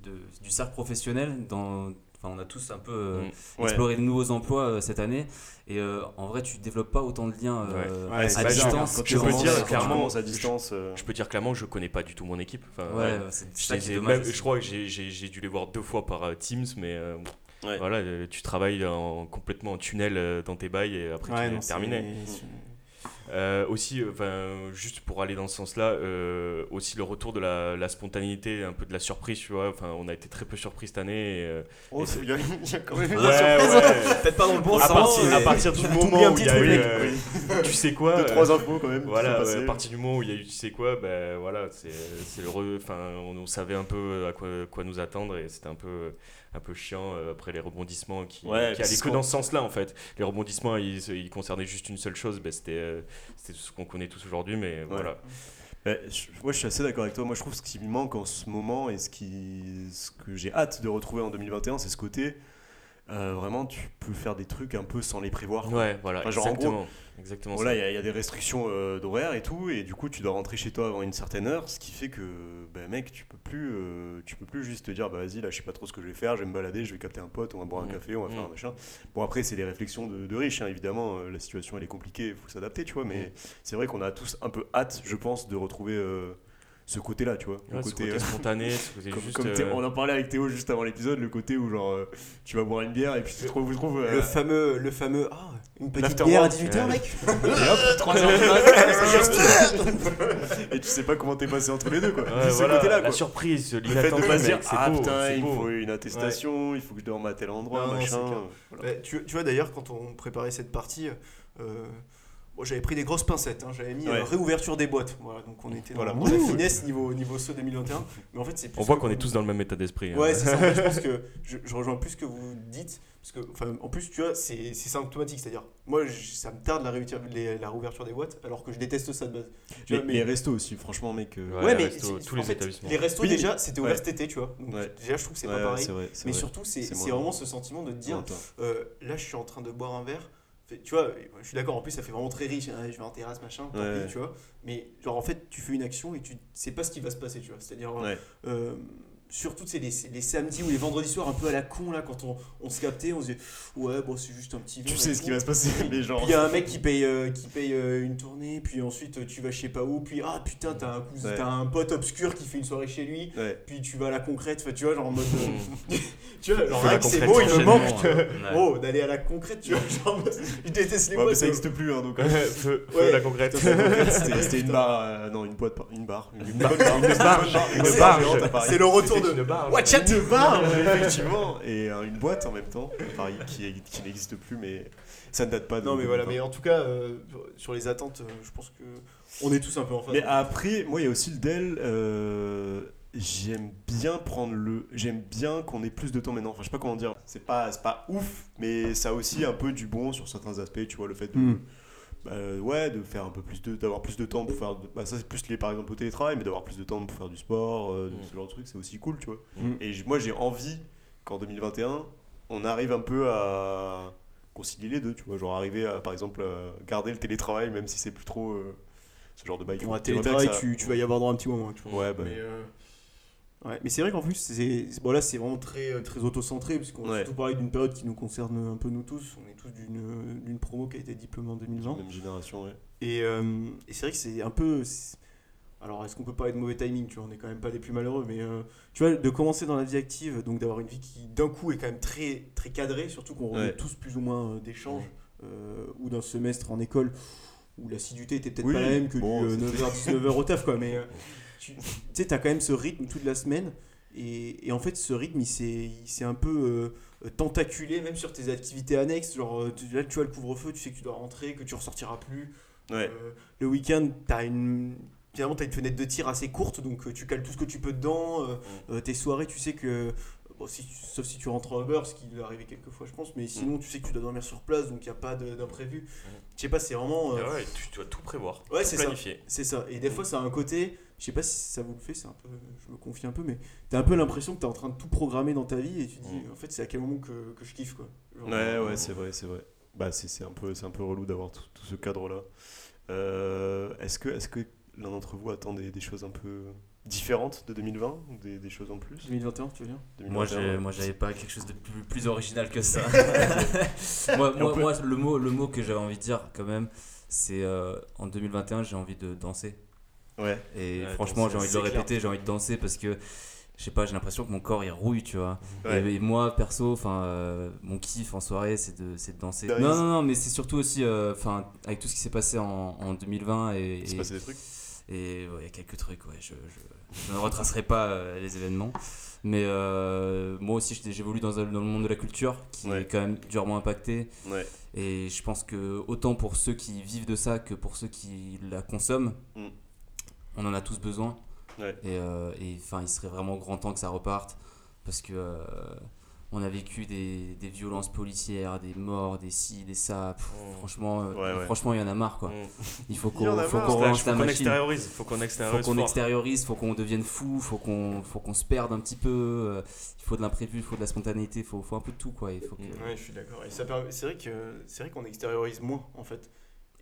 de- du cercle professionnel, dans, enfin, on a tous un peu euh, Mm. Ouais. exploré de nouveaux emplois euh, cette année. Et euh, en vrai, tu développes pas autant de liens euh, Ouais, c'est à distance. Tu peux dire, clairement, à distance. je peux dire clairement, je connais pas du tout mon équipe. Enfin, Ouais, ouais. c'est Je, dommage. même- je crois que j'ai- j'ai j'ai dû les voir deux fois par Teams, mais euh, Ouais. voilà, tu travailles en, complètement en tunnel dans tes bails et après Ouais, tu non, es c'est- terminé. Euh, aussi, euh, 'fin, juste pour aller dans ce sens-là, euh, aussi le retour de la, la spontanéité, un peu de la surprise, tu vois. Enfin, on a été très peu surpris cette année. et, euh, Oh, Et il y a il y a quand même ouais, une surprise. ouais. [laughs] Peut-être pas dans le bon à, sens. partir, à mais- partir du [laughs] moment où il y a eu, euh, [laughs] tu sais quoi, Deux, euh, trois infos quand même. Voilà, ouais, à partir du moment où il y a eu tu sais quoi, ben voilà, c'est le enfin on, on savait un peu à quoi, quoi nous attendre et c'était un peu un peu chiant euh, après les rebondissements qui, Ouais, qui allaient que dans ce sens-là en fait. Les rebondissements ils, ils concernaient juste une seule chose, ben, c'était ce qu'on connaît tous aujourd'hui mais voilà. Ouais, je, moi, je suis assez d'accord avec toi. Moi, je trouve ce qui me manque en ce moment et ce, qui, ce que j'ai hâte de retrouver en 2021, c'est ce côté. euh, vraiment, tu peux faire des trucs un peu sans les prévoir. quoi. Ouais, voilà, Enfin, genre, en. Exactement Voilà, ça. il y, a- il y a des restrictions euh, d'horaire et tout, et du coup, tu dois rentrer chez toi avant une certaine heure, ce qui fait que, ben mec, tu peux plus, euh, tu peux plus juste te dire, bah vas-y, là, je sais pas trop ce que je vais faire, je vais me balader, je vais capter un pote, on va boire un Mm. café, on va faire Mm. un machin. Bon, après, c'est des réflexions de, de riches, hein, évidemment, euh, la situation elle est compliquée, il faut s'adapter, tu vois, mais Mm. c'est vrai qu'on a tous un peu hâte, je pense, de retrouver euh, ce côté-là, tu vois. le Ouais, ce côté, côté euh, spontané, ce côté [laughs] comme, juste. comme euh, on en parlait avec Théo juste avant l'épisode, le côté où genre euh, tu vas boire une bière et puis tu te trouves, euh, Le fameux, le fameux, ah, une petite bière à 18h, Ouais. mec. et hop, [laughs] 3 [laughs] heures du matin, et tu sais pas comment t'es passé entre les deux quoi. ouais, C'est ce voilà, côté-là la quoi. surprise, Le fait de pas dire ah beau, putain il me faut une attestation, il faut que je dorme à tel endroit, Non, machin. Voilà. Ouais, tu, tu vois d'ailleurs, quand on préparait cette partie, euh, bon, j'avais pris des grosses pincettes. hein, j'avais mis Ouais. euh, réouverture des boîtes. Voilà, donc on était dans, Voilà. la finesse niveau, niveau saut 2021. Mais en fait, c'est On voit qu'on est tous dans le même état d'esprit. hein. Ouais, c'est ça. En fait, je pense [laughs] que je, je rejoins plus ce que vous dites. Parce que, enfin, en plus, tu vois, c'est c'est symptomatique. C'est-à-dire, moi, je- ça me tarde la réouverture, les- la réouverture des boîtes, alors que je déteste ça de base. Tu Les, vois, mais- les restos aussi, franchement mec. euh, Ouais, Ouais, mais en les fait, établissements. Les restos, Oui, déjà, c'était ouvert ouais. cet été, tu vois. Donc, Ouais. déjà, je trouve que c'est ouais, pas pareil. vrai, mais vrai. surtout, c'est vraiment ce sentiment de te dire, euh, là, je suis en train de boire un verre. Fait- Tu vois, je suis d'accord, en plus, ça fait vraiment très riche. hein, je vais en terrasse, machin, tant Ouais. pis, tu vois. Mais, genre, en fait, tu fais une action et tu sais pas ce qui va se passer, tu vois. C'est-à-dire, Ouais. euh, surtout tu sais, les, les samedis ou les vendredis soirs un peu à la con là quand on, on se captait, on se disait ouais bon c'est juste un petit verre. Tu sais ce qui va se passer, mais genre. Puis il y a un mec qui paye, euh, qui paye euh, une tournée, puis ensuite euh, tu vas je sais pas où, puis ah putain t'as un, cousin- Ouais. t'as un pote obscur qui fait une soirée chez lui, Ouais. puis tu vas à la concrète, enfin, tu vois genre en mode... euh, [laughs] [laughs] tu vois genre Faut la rien que ces concrète mots il me manque hein. de- [laughs] Ouais. oh, d'aller à la concrète, tu vois genre je déteste les Ouais, mots. mais ça n'existe plus, hein, donc. feu, feu Ouais. la concrète. C'était une barre, euh, non, une boîte, une barre. Une, barre. C'est le retour de... une barge. Watch out Une [laughs] effectivement, et euh, une boîte en même temps, à Paris, qui, qui n'existe plus, mais ça ne date pas de. Non mais voilà, 2020. mais en tout cas, euh, sur les attentes, euh, je pense que on est tous un peu en phase. Mais après, moi, il y a aussi le Dell. euh, j'aime bien prendre le. J'aime bien qu'on ait plus de temps maintenant. Enfin, je sais pas comment dire. C'est pas, c'est pas ouf, mais ça a aussi un peu du bon sur certains aspects. Tu vois, le fait de. Hmm. Bah, ouais, de faire un peu plus de. d'avoir plus de temps pour faire. de- bah, ça, c'est plus lié par exemple au télétravail, mais d'avoir plus de temps pour faire du sport, euh, de Mm. ce genre de truc, c'est aussi cool, tu vois. Mm. Et j- moi, j'ai envie qu'en 2021, on arrive un peu à concilier les deux, tu vois. Genre arriver à, par exemple, à garder le télétravail, même si c'est plus trop. euh, ce genre de bail. Pour un télétravail, ça- tu, tu vas y avoir droit un petit moment. tu vois. Ouais, bah. Mais, euh, ouais. mais c'est vrai qu'en plus, c'est c'est- bon, là, c'est vraiment très, euh, très auto-centré, parce qu'on a Ouais. surtout parlé d'une période qui nous concerne un peu nous tous. On est tous d'une promo qui a été diplômée en 2020. Même génération, ouais. Et, euh, et c'est vrai que c'est un peu. Alors, est-ce qu'on peut parler de mauvais timing Tu vois, on n'est quand même pas les plus malheureux, mais euh, tu vois, de commencer dans la vie active, donc d'avoir une vie qui d'un coup est quand même très, très cadrée, surtout qu'on revient Ouais. tous plus ou moins d'échanges euh, ou d'un semestre en école où l'assiduité était peut-être Oui, pas la même que bon, du euh, c'était- 9h-19h [laughs] au taf, quoi, mais tu tu sais, t'as quand même ce rythme toute la semaine. Et, et en fait, ce rythme, il s'est un peu euh, tentaculé, même sur tes activités annexes. Genre, euh, tu- là, tu vois le couvre-feu, tu sais que tu dois rentrer, que tu ressortiras plus. Ouais. Euh, le week-end, t'as une. Finalement, tu as une fenêtre de tir assez courte, donc tu cales tout ce que tu peux dedans. euh, euh, tes soirées, tu sais que. Bon, si, tu- sauf si tu rentres en Uber, ce qui est arrivé quelques fois, je pense, mais sinon, tu sais que tu dois dormir sur place, donc il n'y a pas d'imprévu. Je sais pas, c'est vraiment. euh, Ah ouais, tu tu dois tout prévoir. Ouais, c'est ça. c'est ça. Et des fois, ça a un côté. Je sais pas si ça vous le fait, c'est un peu. Je me confie un peu, mais t'as un peu l'impression que t'es en train de tout programmer dans ta vie et tu te dis, Mm. en fait, c'est à quel moment que, que je kiffe, quoi. Genre, Ouais, euh, ouais, c'est vrai, c'est vrai. Bah, c'est c'est un peu, c'est un peu relou d'avoir tout, tout ce cadre-là. Euh, est-ce que, est-ce que l'un d'entre vous attend des, des choses un peu différentes de 2020 ou des, des choses en plus? 2021, tu veux dire? 2021, Moi, j'ai, ouais. moi, j'avais pas quelque chose de plus, plus original que ça. [laughs] moi, moi, peut- moi, le mot, le mot que j'avais envie de dire quand même, c'est euh, en 2021, j'ai envie de danser. Ouais. Et Ouais, franchement, j'ai envie de le clair. répéter, j'ai envie de danser parce que je sais pas, j'ai l'impression que mon corps il rouille, tu vois. Ouais. Et, et moi, perso, enfin, euh, mon kiff en soirée, c'est de, c'est de danser. Non, non, non, mais c'est surtout aussi, euh, enfin, avec tout ce qui s'est passé en, en 2020 et, Il s'est et- passé des trucs et ouais, il y a quelques trucs, ouais. Je, je, je ne retracerai pas euh, les événements. Mais euh, moi aussi, j'évolue dans, dans le monde de la culture qui Ouais. est quand même durement impacté. Ouais. Et je pense que autant pour ceux qui vivent de ça que pour ceux qui la consomment, Mm. On en a tous besoin. Ouais. Et euh, et, enfin, il serait vraiment grand temps que ça reparte parce que euh, on a vécu des, des violences policières, des morts, des ci, des ça. Pff, Mm. Franchement, euh, Ouais, ouais. franchement, il y en a marre quoi. Mm. Il faut qu'on faut qu'on Faut la qu'on machine extériorise. Faut qu'on faut extériorise. qu'on fort. extériorise, faut qu'on devienne fou, faut qu'on faut qu'on se perde un petit peu. euh, Il faut de l'imprévu, il faut de la spontanéité, il faut, faut un peu de tout quoi. Il faut que... Ouais, je suis d'accord. Et ça permet- C'est vrai que c'est vrai qu'on extériorise moins en fait.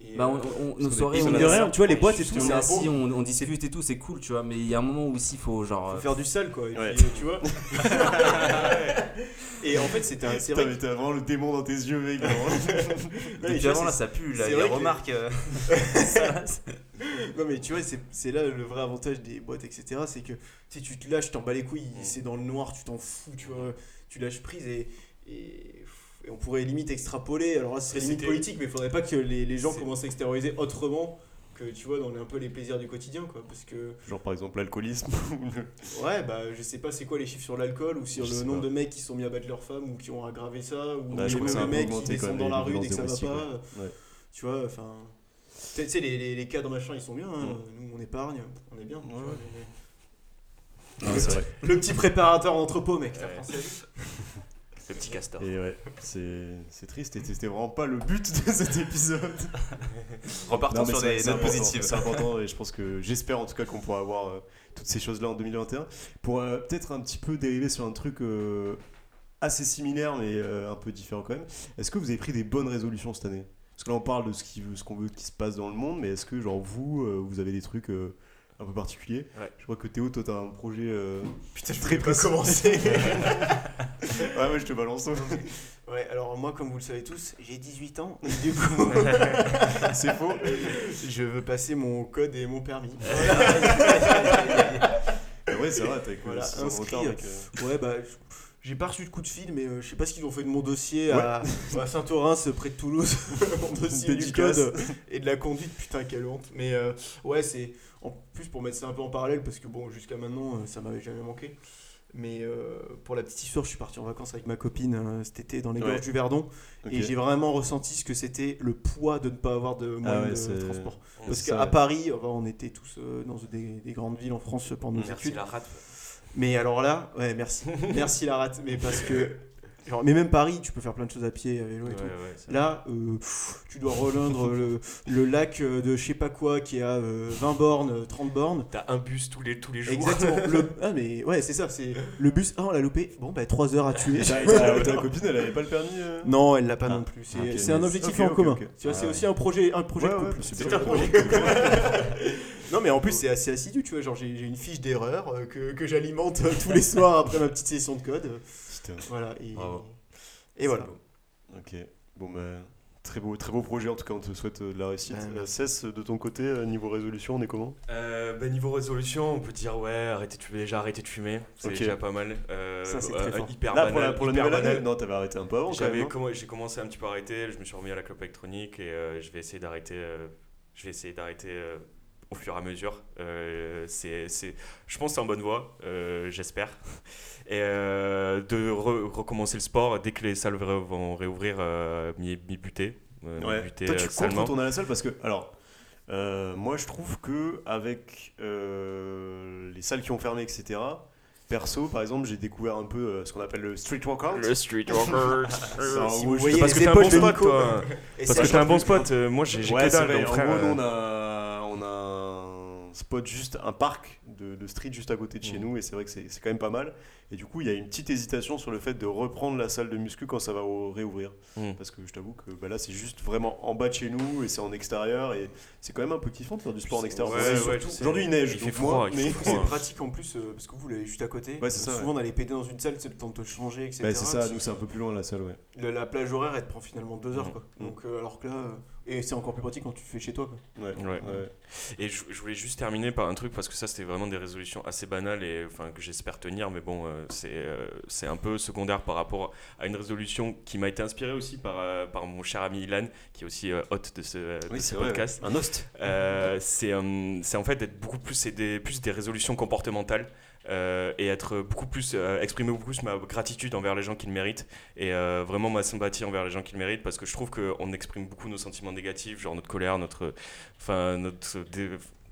Et, Bah, on, euh, on- on rien, tu vois, les boîtes et tout, on c'est assis, on, on discute et tout, c'est cool, tu vois. Mais il y a un moment où aussi, il faut genre. faut euh, faire du sale quoi. Et, Ouais. puis, tu vois. [laughs] et en fait, c'était un. Putain, vrai. mais t'as vraiment le démon dans tes yeux, mec. vraiment. [laughs] Non, Depuis avant, là, ça pue, là, il y a que- remarque. euh, [laughs] Non mais tu vois, c'est c'est là le vrai avantage des boîtes, etc. C'est que si tu te lâches, t'en bats les couilles, c'est dans le noir, tu t'en fous, tu vois, tu lâches prise et, et, on pourrait limite extrapoler. Alors là, ce serait limite politique, mais il faudrait pas que les, les gens commencent à extérioriser autrement que tu vois dans les- un peu les plaisirs du quotidien, quoi. Parce que Genre par exemple l'alcoolisme. [laughs] ou le- ouais, bah je sais pas c'est quoi les chiffres sur l'alcool ou sur Je le nombre pas. de mecs qui sont mis à battre leurs femmes ou qui ont aggravé ça ou je les peu mecs qui descendent dans la rue dès que ça va pas. ouais. Tu vois, enfin. Tu sais, les, les, les cadres machin, ils sont bien. hein. Mm. Nous, on épargne, on est bien. tu vois, vrai. Le petit préparateur d'entrepôt, mec. Le petit castor. Et ouais, c'est c'est triste et c'était vraiment pas le but de cet épisode. [laughs] Repartons Non, sur des c'est notes important, positives. C'est important et je pense que j'espère en tout cas qu'on pourra avoir euh, toutes ces choses-là en 2021. Pour euh, peut-être un petit peu dériver sur un truc euh, assez similaire mais euh, un peu différent quand même. Est-ce que vous avez pris des bonnes résolutions cette année? Parce que là on parle de ce qui- ce qu'on veut qu'il se passe dans le monde, mais est-ce que genre vous, euh, vous avez des trucs euh, un peu particulier. Ouais. Je crois que Théo, toi, t'as un projet. euh, Putain, je Très précis. commencer. [laughs] Ouais, ouais, je te balance. ouais, alors moi, comme vous le savez tous, j'ai 18 ans. Et du coup, [laughs] C'est faux. je veux passer mon code et mon permis. [laughs] Ouais, c'est vrai, t'as Voilà, inscrit, retard, euh. Ouais, bah, j'ai pas reçu de coup de fil, mais euh, je sais pas ce qu'ils ont fait de mon dossier à, à Saint-Orens, près de Toulouse. mon dossier du code et de la conduite, putain, quelle honte. Mais ouais, c'est en plus pour mettre ça un peu en parallèle, parce que bon, jusqu'à maintenant, euh, ça m'avait jamais manqué. Mais euh, pour la petite histoire, je suis parti en vacances avec ma copine euh, cet été dans les Ouais. gorges du Verdon et j'ai vraiment ressenti ce que c'était le poids de ne pas avoir de moyens Ah ouais, de transport. Parce qu'à. Paris, enfin, on était tous euh, dans des, des grandes villes en France pendant nos Merci études. la rate. Mais alors là, ouais, merci. [laughs] merci la rate. Mais parce que. Genre, mais même Paris, tu peux faire plein de choses à pied, à vélo et Ouais, tout. ouais, Là, euh, pff, tu dois relindre le, le lac euh, de je sais pas quoi qui a euh, 20 bornes, euh, 30 bornes. T'as un bus tous les, tous les jours. Exactement. [laughs] Le, ah, mais ouais, c'est ça. C'est le bus. Ah, on l'a loupé. Bon, bah, 3 heures à [laughs] tuer. [laughs] Ta, ta- copine, elle avait pas le permis euh? Non, elle l'a pas Ah. non plus. C'est c'est un objectif en commun. Tu vois, Ah c'est aussi un projet, un projet de couple. c'est un projet non, mais en plus, c'est assez assidu. Tu vois, genre, j'ai une fiche d'erreur que, que j'alimente tous les soirs après ma petite session de code. Putain. Voilà. Et, Bravo. et voilà. Ok. Bon, bah. Très beau, très beau projet, en tout cas on te souhaite euh, de la réussite. Ouais, Euh, Cesse de ton côté, euh, niveau résolution, on est comment? Euh, bah, niveau résolution, on peut dire ouais, arrêtez de fumer, déjà arrêtez de fumer, c'est Ok. déjà pas mal. Euh, Ça, c'est euh. Hyper Là, banal. pour la, pour la hyper année? Non, t'avais arrêté un peu avant quand même. J'ai commencé un petit peu à arrêter, je me suis remis à la clope électronique et euh, je vais essayer d'arrêter. euh, je vais essayer d'arrêter euh, au fur et à mesure. Euh, c'est, c'est, je pense que c'est en bonne voie, euh, j'espère. Et euh, de re- recommencer le sport dès que les salles vont réouvrir, euh, m'y, buter. Ouais. buter, Toi, tu comptes retourner à la salle parce que, alors, moi je trouve que avec les salles qui ont fermé, etc. Perso, par exemple, j'ai découvert un peu euh, ce qu'on appelle le street workout. Le street walker. Ça, [laughs] si vous voyez parce les que t'es un bon de spot, Nico. toi. Et Parce ça, que t'es un bon spot. euh, moi, j'ai, j'ai Ouais, que c'est dalle, vrai. En frère, gros, nous, euh, on a, on a un spot juste, un parc de, de street juste à côté de chez Mhm. nous, et c'est vrai que c'est c'est quand même pas mal. Et du coup, il y a une petite hésitation sur le fait de reprendre la salle de muscu quand ça va réouvrir. Mhm. Parce que je t'avoue que bah, là, c'est juste vraiment en bas de chez nous, et c'est en extérieur, et c'est quand même un peu kiffant de faire du sport en extérieur. Ouais, ouais. Aujourd'hui, il neige, Il fait froid, mais C'est pratique en plus euh, parce que vous l'avez juste à côté. Ouais, c'est ça, Souvent on allait péter dans une salle, c'est le temps de te changer, etc. Bah, c'est ça, nous, c'est un peu plus loin la salle, ouais. la, la plage horaire elle te prend finalement deux heures Mm. quoi. Donc euh, alors que là, euh, et c'est encore plus pratique quand tu le fais chez toi quoi. Ouais, Ouais. ouais. Et je, je voulais juste terminer par un truc parce que ça c'était vraiment des résolutions assez banales et enfin que j'espère tenir mais bon euh, c'est euh, c'est un peu secondaire par rapport à une résolution qui m'a été inspirée aussi par, euh, par mon cher ami Ilan qui est aussi hôte de ce, de Oui, ce vrai. podcast. Un host. Euh, c'est c'est en fait d'être beaucoup plus c'est des plus des résolutions comportementales euh, et être beaucoup plus euh, exprimer beaucoup plus ma gratitude envers les gens qui le méritent. Et euh, vraiment ma sympathie envers les gens qui le méritent parce que je trouve qu'on exprime beaucoup nos sentiments négatifs genre notre colère notre enfin notre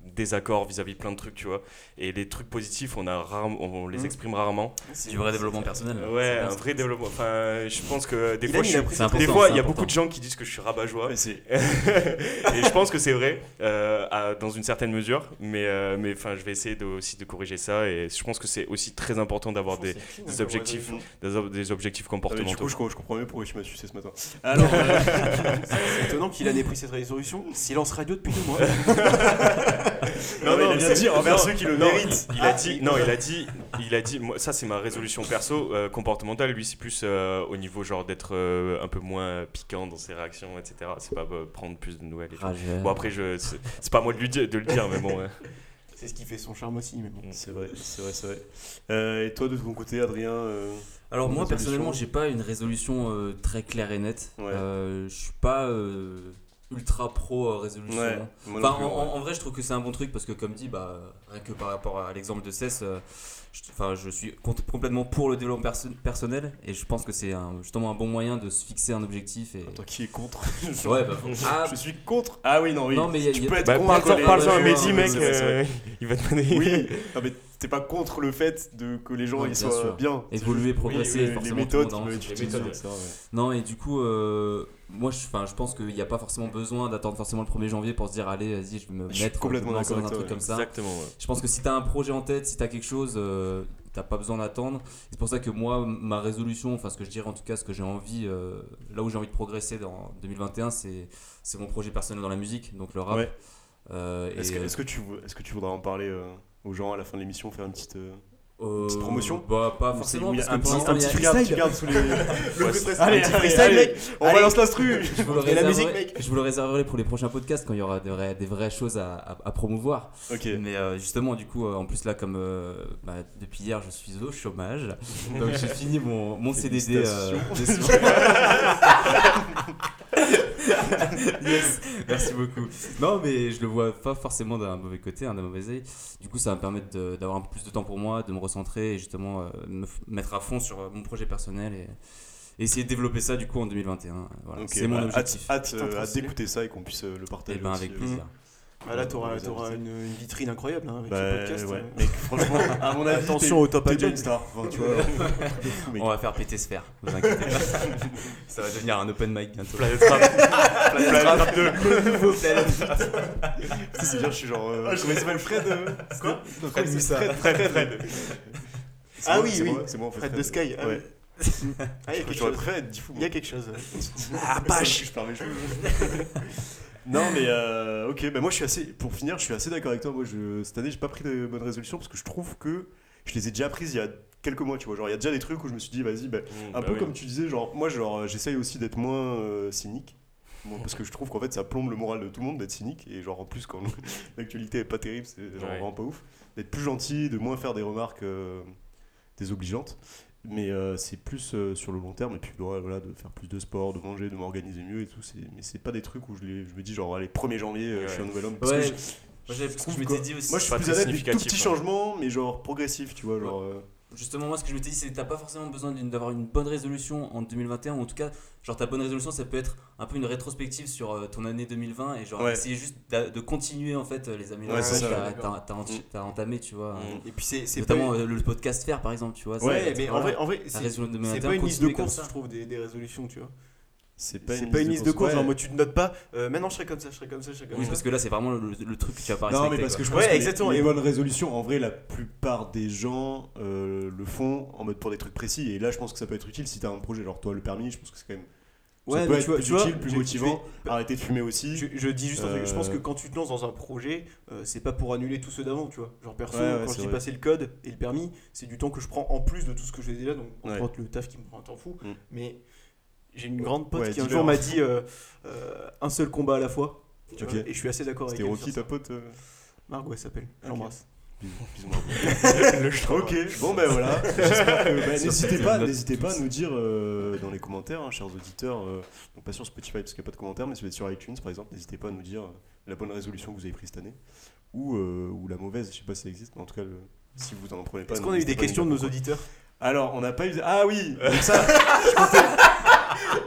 dé- désaccord vis-à-vis de plein de trucs tu vois et les trucs positifs on a rarement- on les Mm. exprime rarement C'est du vrai développement personnel. Euh, ouais un vrai développement enfin je pense que des Il fois je il des fois y a beaucoup de gens qui disent que je suis rabat-joie [laughs] et je pense que c'est vrai euh, à- dans une certaine mesure mais euh, mais enfin je vais essayer de, aussi de corriger ça et je pense que c'est aussi très important d'avoir des, clean, des hein, objectifs des, des objectifs Ah, mais du comportementaux coup, je, je comprends mieux pourquoi tu m'as sucé ce matin. [laughs] Alors. [laughs] C'est étonnant qu'il ait pris cette résolution. Silence radio depuis deux mois. Non, mais il a dit envers non, ceux qui le non, méritent. Il a dit, non, il a dit, il a dit, moi, ça c'est ma résolution perso, euh, comportementale. Lui, c'est plus euh, au niveau genre d'être euh, un peu moins piquant dans ses réactions, etc. C'est pas euh, prendre plus de nouvelles. et tout. Rageur. Bon après, je, c'est pas moi de, lui de le dire, mais bon. ouais. [laughs] c'est ce qui fait son charme aussi. Mais bon. C'est vrai, c'est vrai, c'est vrai. Euh, et toi, de ton côté, Adrien euh, Alors moi Résolution. personnellement j'ai pas une résolution euh, très claire et nette. Ouais. Euh, je suis pas euh, ultra pro euh, résolution. Ouais, moi non Enfin, plus, en, ouais. en- en vrai, je trouve que c'est un bon truc parce que, comme dit, bah, rien que par rapport à l'exemple de CES, euh, je, enfin, je suis com- complètement pour le développement perso- personnel et je pense que c'est justement un bon moyen de se fixer un objectif. Et... Toi qui es contre [laughs] Ouais, bah, ah, Je suis contre. Ah oui, non, oui. Non, mais il y a- tu il y a- peux être Bah, contre. parle-en à Mehdi, mec. euh, il va te donner. Oui, [laughs] non, mais t'es pas contre le fait de, que les gens Ouais, ils bien soient sûr. bien. Évoluer, progresser, oui, oui, forcément, les tout le méthodes, monde les méthodes. ouais. Non, et du coup, euh, moi, je, enfin, je pense qu'il n'y a pas forcément besoin d'attendre forcément le 1er janvier pour se dire, allez, vas-y, je vais me Je mettre complètement dans un truc comme ça. Exactement. Je pense que si tu as un projet en tête, si tu as quelque chose, euh, t'as pas besoin d'attendre. C'est pour ça que moi, ma résolution, enfin ce que je dirais en tout cas, ce que j'ai envie, euh, là où j'ai envie de progresser dans 2021, c'est c'est mon projet personnel dans la musique, donc le rap. Euh, Est-ce que, est-ce que tu, est-ce que tu voudrais en parler aux gens à la fin de l'émission, faire une petite. euh, euh, petite promotion Bah, pas forcément. parce un que petit, [laughs] un petit freestyle garde sous les. Le Allez, petit freestyle, mec. On balance l'instru Je vous, le la musique, mec. je vous le réserverai pour les prochains podcasts quand il y aura des vraies, des vraies choses à, promouvoir. Mais euh, justement, du coup, en plus là, comme bah, depuis hier, je suis au chômage, donc j'ai [laughs] fini mon, mon CDD. [laughs] [laughs] yes, merci beaucoup. Non, mais je le vois pas forcément d'un mauvais côté, hein, d'un mauvais œil. Du coup, ça va me permettre de- d'avoir un peu plus de temps pour moi, de me recentrer et justement euh, me f- mettre à fond sur euh, mon projet personnel et, et essayer de développer ça du coup en 2021. Voilà, Ok, c'est mon bah, objectif. Hâte, euh, hâte d'écouter ça et qu'on puisse euh, le Et partager. ben aussi, avec euh. plaisir. Ah là, t'auras, une, une vitrine incroyable hein, avec Bah, le podcast. ouais. hein. Mec, franchement, [laughs] à mon avis, Attention au top agent. star. Enfin, tu [laughs] vois. [laughs] On va faire péter sphère, vous inquiétez pas. ça va devenir un open mic bientôt. Planète Rap. Planète Rap 2. nouveau planète. Tu sais, c'est bien, je suis genre. euh, comment il s'appelle Fred euh, Quoi Fred. Fred, Fred, Ah moi, oui, c'est oui. moi, C'est moi, en fait. Fred de Sky. Ah, Ouais. Ah, il y a quelque chose. Il y a quelque chose. Ah, bâche Je perds mes cheveux. Non mais euh, ok, bah moi je suis assez, pour finir, je suis assez d'accord avec toi. Moi je, cette année j'ai pas pris de bonnes résolutions parce que je trouve que je les ai déjà prises il y a quelques mois, tu vois. Genre il y a déjà des trucs où je me suis dit vas-y, bah, Mmh, un bah peu oui. comme tu disais, genre moi genre euh, j'essaye aussi d'être moins euh, cynique. Moi, parce que je trouve qu'en fait ça plombe le moral de tout le monde d'être cynique et genre en plus quand [laughs] l'actualité est pas terrible c'est genre Ouais. vraiment pas ouf d'être plus gentil de moins faire des remarques euh, désobligeantes mais euh, c'est plus euh, sur le long terme. Et puis ouais, voilà de faire plus de sport de manger de m'organiser mieux et tout c'est mais c'est pas des trucs où je, les, je me dis genre allez 1er janvier euh, je suis un nouvel homme. Parce Ouais, que je- moi, je m'étais que- dit aussi. moi je suis plus l'aise des tout petits changements mais genre progressifs tu vois genre euh, Justement, moi, ce que je m'étais dit, c'est que t'as pas forcément besoin d'avoir une bonne résolution en 2021, ou en tout cas, genre ta bonne résolution, ça peut être un peu une rétrospective sur euh, ton année 2020 et genre Ouais. essayer juste de continuer en fait les améliorations Ouais, que t'as- Mm. t'as entamées, tu vois. Mm. Et puis c'est. Notamment euh, le podcast faire par exemple, tu vois. Ouais, mais en vrai, en vrai, c'est résolution de c'est 2021, pas une liste de courses, je trouve, des, des résolutions, tu vois. C'est pas une pas une liste de courses, ouais. genre moi tu te notes pas, euh, maintenant je serai comme ça, je serai comme ça, je serai comme Oui, ça. parce que là, c'est vraiment le, le truc que tu vas pas Non, mais parce que je pense Ouais, que les- exactement, les, et- bonnes résolutions, en vrai, la plupart des gens euh, le font en mode pour des trucs précis. Et là, je pense que ça peut être utile si t'as un projet. Genre, toi, le permis, je pense que c'est quand même. Ouais, ça peut être tu vois- plus tu vois, utile, plus motivant. Arrêter de fumer aussi. Je, je dis juste un truc, je pense Euh, que quand tu te lances dans un projet, euh, c'est pas pour annuler tous ceux d'avant, tu vois. Genre perso, Ouais, ouais, quand j'ai passé le code et le permis, c'est du temps que je prends en plus de tout ce que je faisais déjà, donc on le taf qui me prend un temps fou. Mm. Mais j'ai une grande pote Ouais, qui un jour m'a dit euh, euh, un seul combat à la fois. vois, et je suis assez d'accord avec C'était elle. Rocky, sur ta pote euh, Margot, elle s'appelle. Ok. J'embrasse. Bisous, bisous, Margot. [laughs] Ok, bon ben voilà. [laughs] Bah, n'hésitez pas, n'hésitez pas à nous dire euh, dans les commentaires, hein, chers auditeurs. euh, donc pas sur Spotify parce qu'il n'y a pas de commentaires, mais si vous êtes sur iTunes par exemple, n'hésitez pas à nous dire euh, la bonne résolution que vous avez prise cette année ou, euh, ou la mauvaise. Je sais pas si ça existe, mais en tout cas, le- si vous en prenez pas. Est-ce qu'on a eu des questions de nos auditeurs? Alors, on n'a pas eu. Ah oui, donc ça, [laughs] je comptais,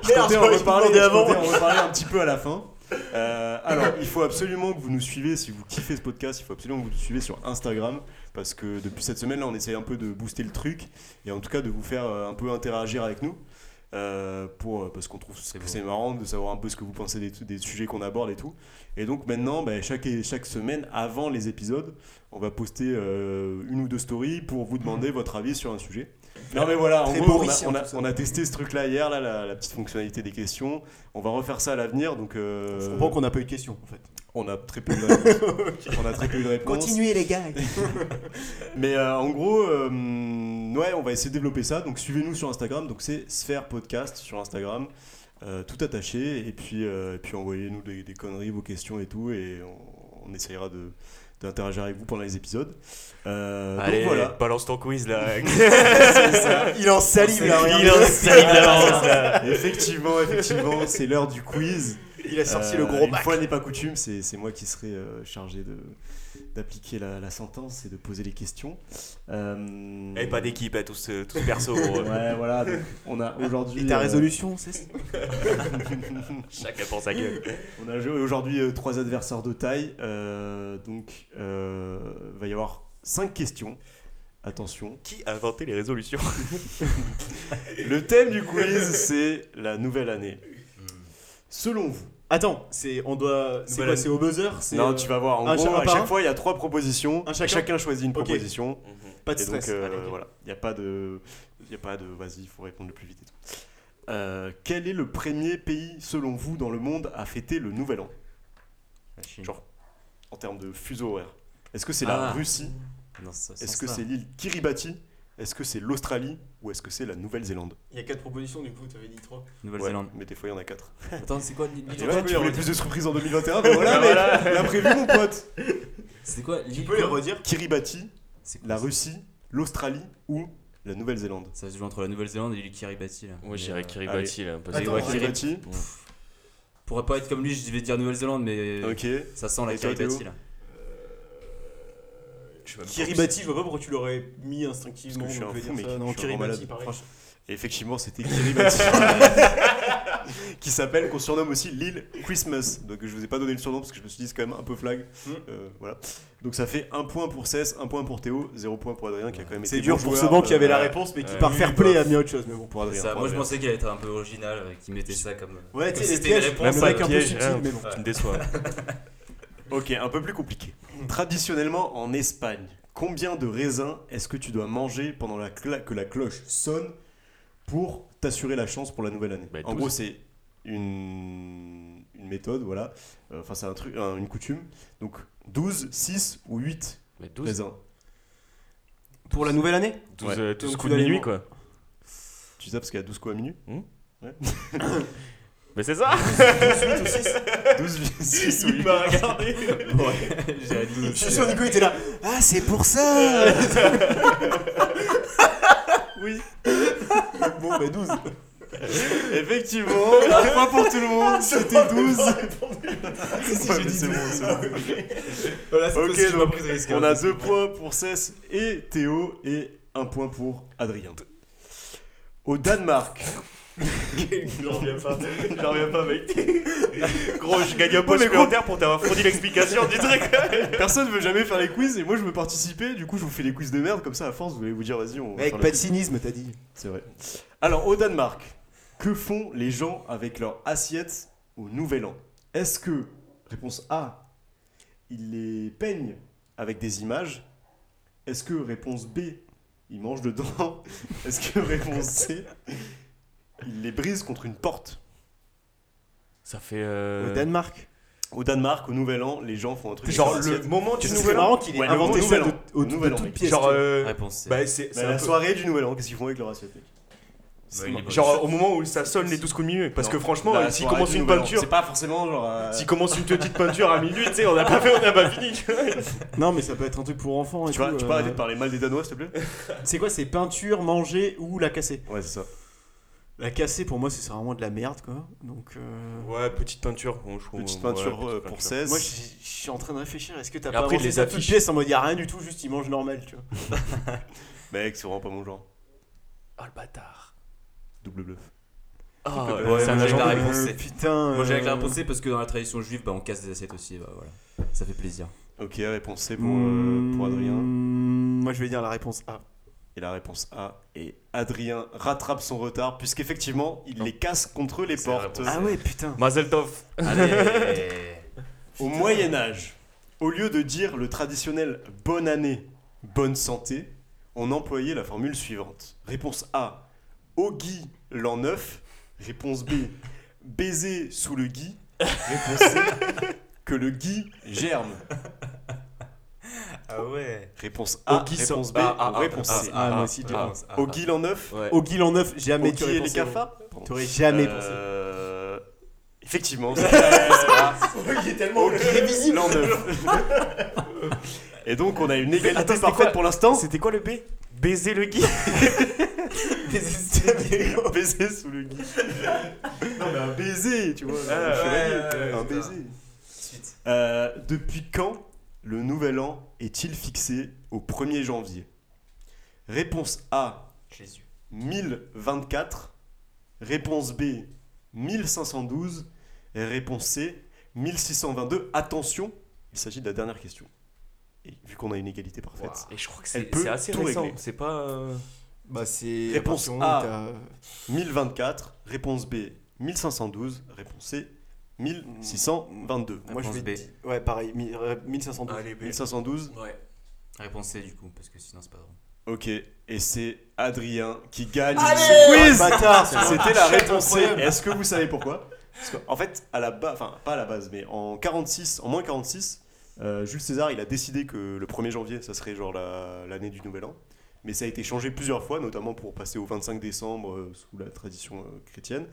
je Merde, comptais en j'aurais reparler, demandé je avant. comptais en reparler un petit peu à la fin. Euh, alors, [laughs] il faut absolument que vous nous suivez si vous kiffez ce podcast. Il faut absolument que vous nous suivez sur Instagram parce que depuis cette semaine-là, on essaye un peu de booster le truc et en tout cas de vous faire euh, un peu interagir avec nous. Euh, pour, parce qu'on trouve que c'est marrant de savoir un peu ce que vous pensez des, des sujets qu'on aborde et tout. Et donc maintenant, bah, chaque, chaque semaine, avant les épisodes, on va poster euh, une ou deux stories pour vous demander votre avis sur un sujet. Non mais voilà, en gros, on a, Borisien, on a- tout ça. on a testé ce truc-là hier, là, la, la petite fonctionnalité des questions. On va refaire ça à l'avenir, donc euh, Je comprends qu'on n'a pas eu de questions en fait. on a très peu eu de réponses. [laughs] On a très peu eu de réponses. les gars. [laughs] [laughs] Mais euh, en gros, euh, ouais, on va essayer de développer ça. Donc suivez-nous sur Instagram. Donc c'est Sphère Podcast sur Instagram, euh, tout attaché. Et puis, euh, et puis envoyez-nous des, des conneries, vos questions et tout, et on, on essayera de d'interagir avec vous pendant les épisodes. Euh, Allez, donc voilà. balance ton quiz là. [laughs] Il en salive là, Il en salive là. [laughs] effectivement, effectivement, c'est l'heure du quiz. Il a sorti Euh, le gros Une bac. fois n'est pas coutume, c'est c'est moi qui serai euh, chargé de d'appliquer la, la sentence et de poser les questions. Euh, Et pas d'équipe, tous, euh, tous perso. gros. [laughs] Ouais, voilà. donc, on a [laughs] aujourd'hui. Et ta euh, résolution, c'est [laughs] Chacun pour sa gueule. On a joué aujourd'hui euh, trois adversaires de taille. euh, donc, euh, va y avoir cinq questions. Attention. Qui a inventé les résolutions? Le thème du quiz, c'est la nouvelle année. Selon vous. Attends, c'est on doit c'est quoi c'est au buzzer, c'est Non, euh, tu vas voir. En un gros, cha- à chaque un fois, il y a trois propositions. Un chacun choisit une proposition. pas de Et donc, stress. euh, Allez, voilà. Il n'y a pas de. Il y a pas de. Vas-y, il faut répondre le plus vite et tout. Euh, quel est le premier pays, selon vous, dans le monde à fêter le nouvel an? La Chine. Genre, en termes de fuseau horaire Est-ce que c'est la Ah. Russie? Est-ce que c'est l'île Kiribati? Est-ce que c'est l'Australie Ou est-ce que c'est la Nouvelle-Zélande Il y a 4 propositions, du coup, t'avais dit 3. Nouvelle-Zélande. Ouais, mais des fois il y en a 4. Attends, c'est quoi l'île- l'île- tu voulais plus de surprises en 2021 mais [laughs] voilà, l'imprévu mon pote C'était quoi Tu peux les redire Kiribati, C'est quoi la Russie, l'Australie ou la Nouvelle-Zélande Ça se joue entre la Nouvelle-Zélande et l'île Kiribati là. Moi, je Mais, dirais euh, Kiribati là. parce que- Kiribati, Pourrait pas être comme lui, je vais dire Nouvelle-Zélande, mais ok. ça sent la Kiribati là. Je sais même pas Kiribati, je vois pas pourquoi tu l'aurais mis instinctivement. Parce que je suis un fou, dire mec. ça. Non, Je suis Kiribati, pareil. Franchement. Et effectivement, c'était Kiribati. [laughs] qui s'appelle, qu'on surnomme aussi l'île Christmas. Donc je vous ai pas donné le surnom parce que je me suis dit c'est quand même un peu flag. Hmm. Euh, voilà. Donc ça fait un point pour Cess, un point pour Théo, zéro point pour Adrien qui a quand même été C'est dur bon pour ce banc qui euh, avait la réponse, mais qui Ouais. par Oui, fair play bah. a mis autre chose. Mais bon. Pour Adrien. Ça, pour moi je pensais qu'il allait être un peu original, euh, qu'il mettait ça comme. Ouais, C'était une réponse. Même un peu subtil, mais bon. Tu me déçois. [laughs] Ok, un peu plus compliqué. Traditionnellement en Espagne, combien de raisins est-ce que tu dois manger pendant la cla- que la cloche sonne pour t'assurer la chance pour la nouvelle année? Bah, En 12. gros, c'est une, une méthode, voilà. Euh, Enfin, c'est un truc, un- une coutume. Donc 12, 6 ou 8 Mais 12, raisins. Pour la nouvelle année? 12, Ouais. euh, 12 Donc, coups de minuit quoi. Tu sais parce qu'il y a 12 coups à minuit? [laughs] [coughs] Mais c'est ça 12, 6 ou 8 regardé. J'ai dit Je suis sûr, Nico était là. Ah, c'est pour ça [laughs] Oui. Bon, bah 12. Effectivement, un point pour tout le monde, c'était 12. Ouais, mais c'est bon, c'est bon. Voilà, c'est Ok, pas donc pris de risque. on a deux points pour Cess et Théo et un point pour Adrien. Au Danemark. [laughs] J'en reviens pas. J'en reviens pas, mec. Gros, je gagne un point supplémentaire pour t'avoir fourni l'explication du truc. [laughs] Personne veut jamais faire les quiz et moi je veux participer. Du coup, je vous fais les quiz de merde comme ça. À force, vous allez vous dire, vas-y, on. va Mec, faire le pas de cynisme, t'as dit. C'est vrai. Alors, au Danemark, que font les gens avec leur assiette au Nouvel An? Est-ce que, réponse A, ils les peignent avec des images? Est-ce que, réponse B, ils mangent dedans? [laughs] Est-ce que, réponse C, les brisent contre une porte Ça fait. euh, Au Danemark. Au Danemark, au Nouvel An, les gens font un truc Genre le moment du C'est nouvel an. marrant qu'il ait Ouais, le inventé nouvel ça an. au, nouvel an, mec. Genre. tu vois. euh, Réponse C. Bah, c'est Bah, c'est un la peu- soirée du Nouvel An, qu'est-ce qu'ils font avec leur assiette mec Bah, il est pas- Genre au moment où ça sonne les 12 coups de minuit. Parce que franchement, la s'il soirée commence du une Nouvel An. peinture. C'est pas forcément genre. euh, S'il commence une petite [laughs] peinture à minuit, tu sais, on n'a pas fait, on n'a pas fini. tu vois. [laughs] Non, mais ça peut être un truc pour enfants. et Tu, peux euh, arrêter de parler mal des Danois, s'il te plaît? C'est quoi C'est peinture, manger ou la casser? Ouais, c'est ça. La casser, pour moi, c'est vraiment de la merde, quoi. Donc. euh, Ouais, petite peinture. bon, je trouve, Petite ouais, peinture petite euh, pour peinture. 16. Moi, je suis en train de réfléchir. Est-ce que t'as Et pas après, les affiches. pièce en mode y a rien du tout, juste il mange normal, tu vois. [laughs] [laughs] Mec, c'est vraiment pas mon genre. Oh le bâtard. Double bluff. Ah, Ouais, ouais, c'est un agent j'ai- de Euh, réponse C. putain. Moi j'ai avec la euh, réponse C parce que dans la tradition juive, bah, on casse des assiettes aussi, bah voilà. Ça fait plaisir. Ok, réponse C pour, euh, pour Adrien. Hmm, Moi, je vais dire la réponse A. Et la réponse A. Et Adrien rattrape son retard, puisqu'effectivement, il les casse contre les portes. Ah ouais, putain. Mazel Tov. Allez [laughs] Au Moyen-Âge, au lieu de dire le traditionnel bonne année, bonne santé, on employait la formule suivante. Réponse A. Au gui l'an 9. Réponse B. Baiser sous le gui. Réponse C. [laughs] Que le gui germe. Ah ouais Réponse A. Au gui réponse sans- B. Ah, ah, ah, réponse C. Ah, moi aussi, Ah, tu vois. ah, Au ah. gui l'an 9. Ouais. Au Guil en neuf, jamais aurais les cafards. T'aurais jamais pensé. Euh, Effectivement. c'est- [laughs] Il est tellement prévisible. L'an 9. [laughs] Et donc on a une égalité Attends, c'était parfaite quoi pour l'instant. C'était quoi le B? Baiser le gui. [laughs] baiser sous le gui. non mais un baiser, tu vois. Ah, un ouais, chevalier, ouais, un putain. baiser. Suite. Euh, depuis quand le nouvel an est-il fixé au 1er janvier? Réponse A, Jésus. 1024. Réponse B, 1512. Et réponse C, 1622. Attention, il s'agit de la dernière question. Et vu qu'on a une égalité parfaite. Waouh. Et je crois que Elle c'est peut c'est assez tout récent. régler. C'est pas. euh, Bah, c'est. Réponse A. moment où 1024. Réponse B, 1512. Réponse C, 1622. t'as- Moi, je vais. B. dire- Ouais, pareil. mi- euh, 1512. Allez, B. 1512. Ouais. Réponse C du coup, parce que sinon c'est pas drôle. Ok, et c'est Adrien qui gagne Allez ce quiz. Bâtard, C'était la réponse C. Est-ce que vous savez pourquoi? Parce qu'en fait, à la base, enfin pas à la base, mais en 46, en moins 46, Euh, Jules César, il a décidé que le 1er janvier, ça serait genre la- l'année du Nouvel An. Mais ça a été changé plusieurs fois, notamment pour passer au 25 décembre euh, sous la tradition euh, chrétienne,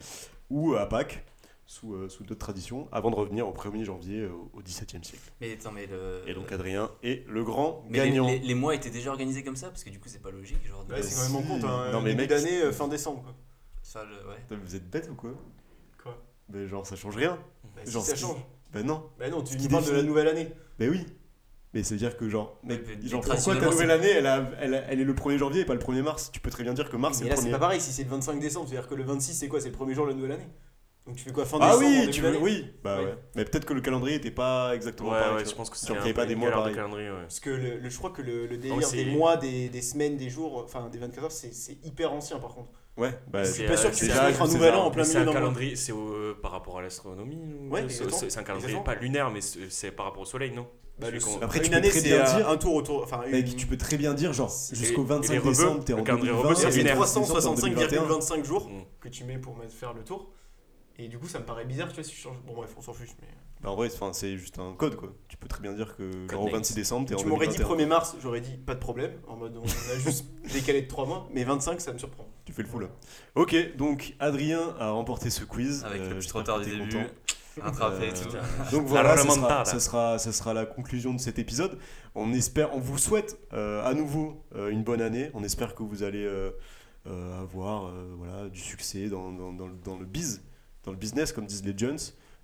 ou à Pâques sous, euh, sous d'autres traditions, avant de revenir au 1er janvier euh, au XVIIe siècle. Mais attends, mais le. Et donc Adrien est le grand mais les, gagnant. les- les mois étaient déjà organisés comme ça? Parce que du coup c'est pas logique genre c'est quand même en si. compte, hein, Non, mais début mec, d'année, euh, fin décembre. Quoi. ça, le- ouais. Putain, Vous êtes bête ou quoi? Quoi? Mais genre ça change rien. Bah, si Genre, ça ce qui- change. Ben non. Bah non, tu qui nous parles de la nouvelle année. Ben oui. Mais ça veut dire que genre, Mais- mais genre pourquoi ta nouvelle année elle, a- elle, a- elle est le 1er janvier et pas le 1er mars? Tu peux très bien dire que mars c'est mais le là, c'est 1er. pas pareil, si c'est le 25 décembre, c'est-à-dire que le 26, c'est quoi? C'est le premier jour de la nouvelle année. Donc tu fais quoi fin Ah décembre oui, tu veux, oui. Bah Oui. ouais. Mais peut-être que le calendrier était pas exactement Ouais, pareil. ouais, tu je pense que c'est Genre qu'il y avait pas des mois pareils. calendrier, ouais. Parce que le, le- je crois que le, le mais délire des mois, des, des semaines, des jours, enfin des 24 heures, c'est c'est hyper ancien par contre. Ouais, bah Je C'est, suis pas sûr euh, que tu c'est puisses mettre un nouvel an en plein milieu un d'un calendrier, c'est au- par rapport à l'astronomie ou- Ouais, c'est- un calendrier Exactement. pas lunaire, mais c'est par rapport au soleil, non? Bah, Après, tu une peux année, très c'est bien un, dire- un tour autour. Enfin, Mec, tu peux très bien dire genre jusqu'au et 25 les rebeux, décembre, t'es le en calendrier 2020, rebeux, c'est et c'est lunaire. 365,25 2021. jours Mm. que tu mets pour faire le tour. Et du coup, ça me paraît bizarre, tu vois, si je change. Bon, bref, on s'en fiche. Mais... Bah, en vrai, enfin, c'est juste un code quoi. Tu peux très bien dire que genre au name. 26 décembre, t'es en Tu m'aurais dit 2021. 1er mars, j'aurais dit pas de problème. En mode, on a juste [laughs] décalé de 3 mois. Mais 25, ça me surprend. Tu fais le fou là. Ok, donc Adrien a remporté ce quiz. Avec Euh, le petit j'espère retard du début, content. rattrapé, Euh, etc. Donc voilà, ce sera, ce, sera, ce sera la conclusion de cet épisode. On espère, on vous souhaite euh, à nouveau euh, une bonne année. On espère que vous allez euh, euh, avoir euh, voilà, du succès dans, dans, dans le- dans le biz, dans le business, comme disent les Jones.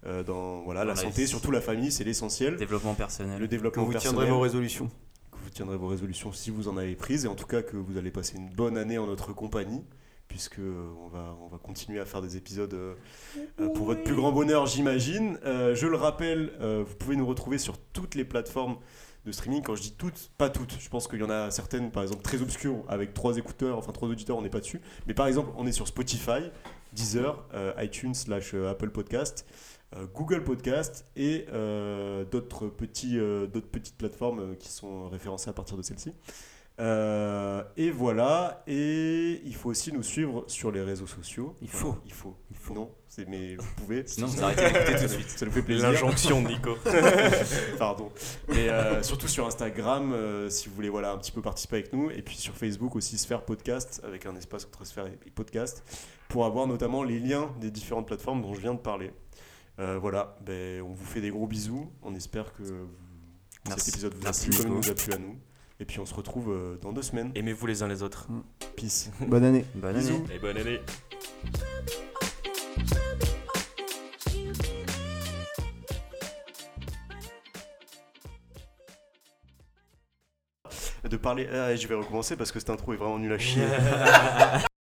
Euh, dans voilà, la Dans la santé, surtout la famille, c'est l'essentiel. Développement personnel. Le Que développement vous personnel, tiendrez vos résolutions. que vous tiendrez vos résolutions si vous en avez prises, et en tout cas que vous allez passer une bonne année en notre compagnie, puisque euh, on va, on va continuer à faire des épisodes euh, pour votre plus grand bonheur, j'imagine. Euh, je le rappelle, euh, vous pouvez nous retrouver sur toutes les plateformes de streaming. Quand je dis toutes, pas toutes. Je pense qu'il y en a certaines, par exemple, très obscures, avec trois écouteurs, enfin trois auditeurs, on n'est pas dessus. Mais par exemple, on est sur Spotify, Deezer, euh, iTunes slash euh, Apple Podcast. euh, Google Podcast et d'autres petites plateformes qui sont référencées à partir de celle-ci. Euh, et voilà, et il faut aussi nous suivre sur les réseaux sociaux. Il Enfin, faut. il faut. Il faut. Non, c'est mais vous pouvez. Sinon, vous arrêtez d'écouter tout de suite. Ça nous fait plaisir. L'injonction de Nico. [laughs] Pardon. Mais euh, surtout sur Instagram, euh, si vous voulez voilà, un petit peu participer avec nous. Et puis sur Facebook aussi, Sphère Podcast, avec un espace entre Sphère et Podcast, pour avoir notamment les liens des différentes plateformes dont je viens de parler. Euh, voilà, ben, on vous fait des gros bisous. On espère que vous- cet épisode vous a plu comme il nous a plu à nous. Et puis on se retrouve euh, dans deux semaines. Aimez-vous les uns les autres. Peace. Bonne année. Bonne Bisous. année. Et bonne année. De parler. Ah, je vais recommencer parce que cette intro est vraiment nulle à chier. [laughs]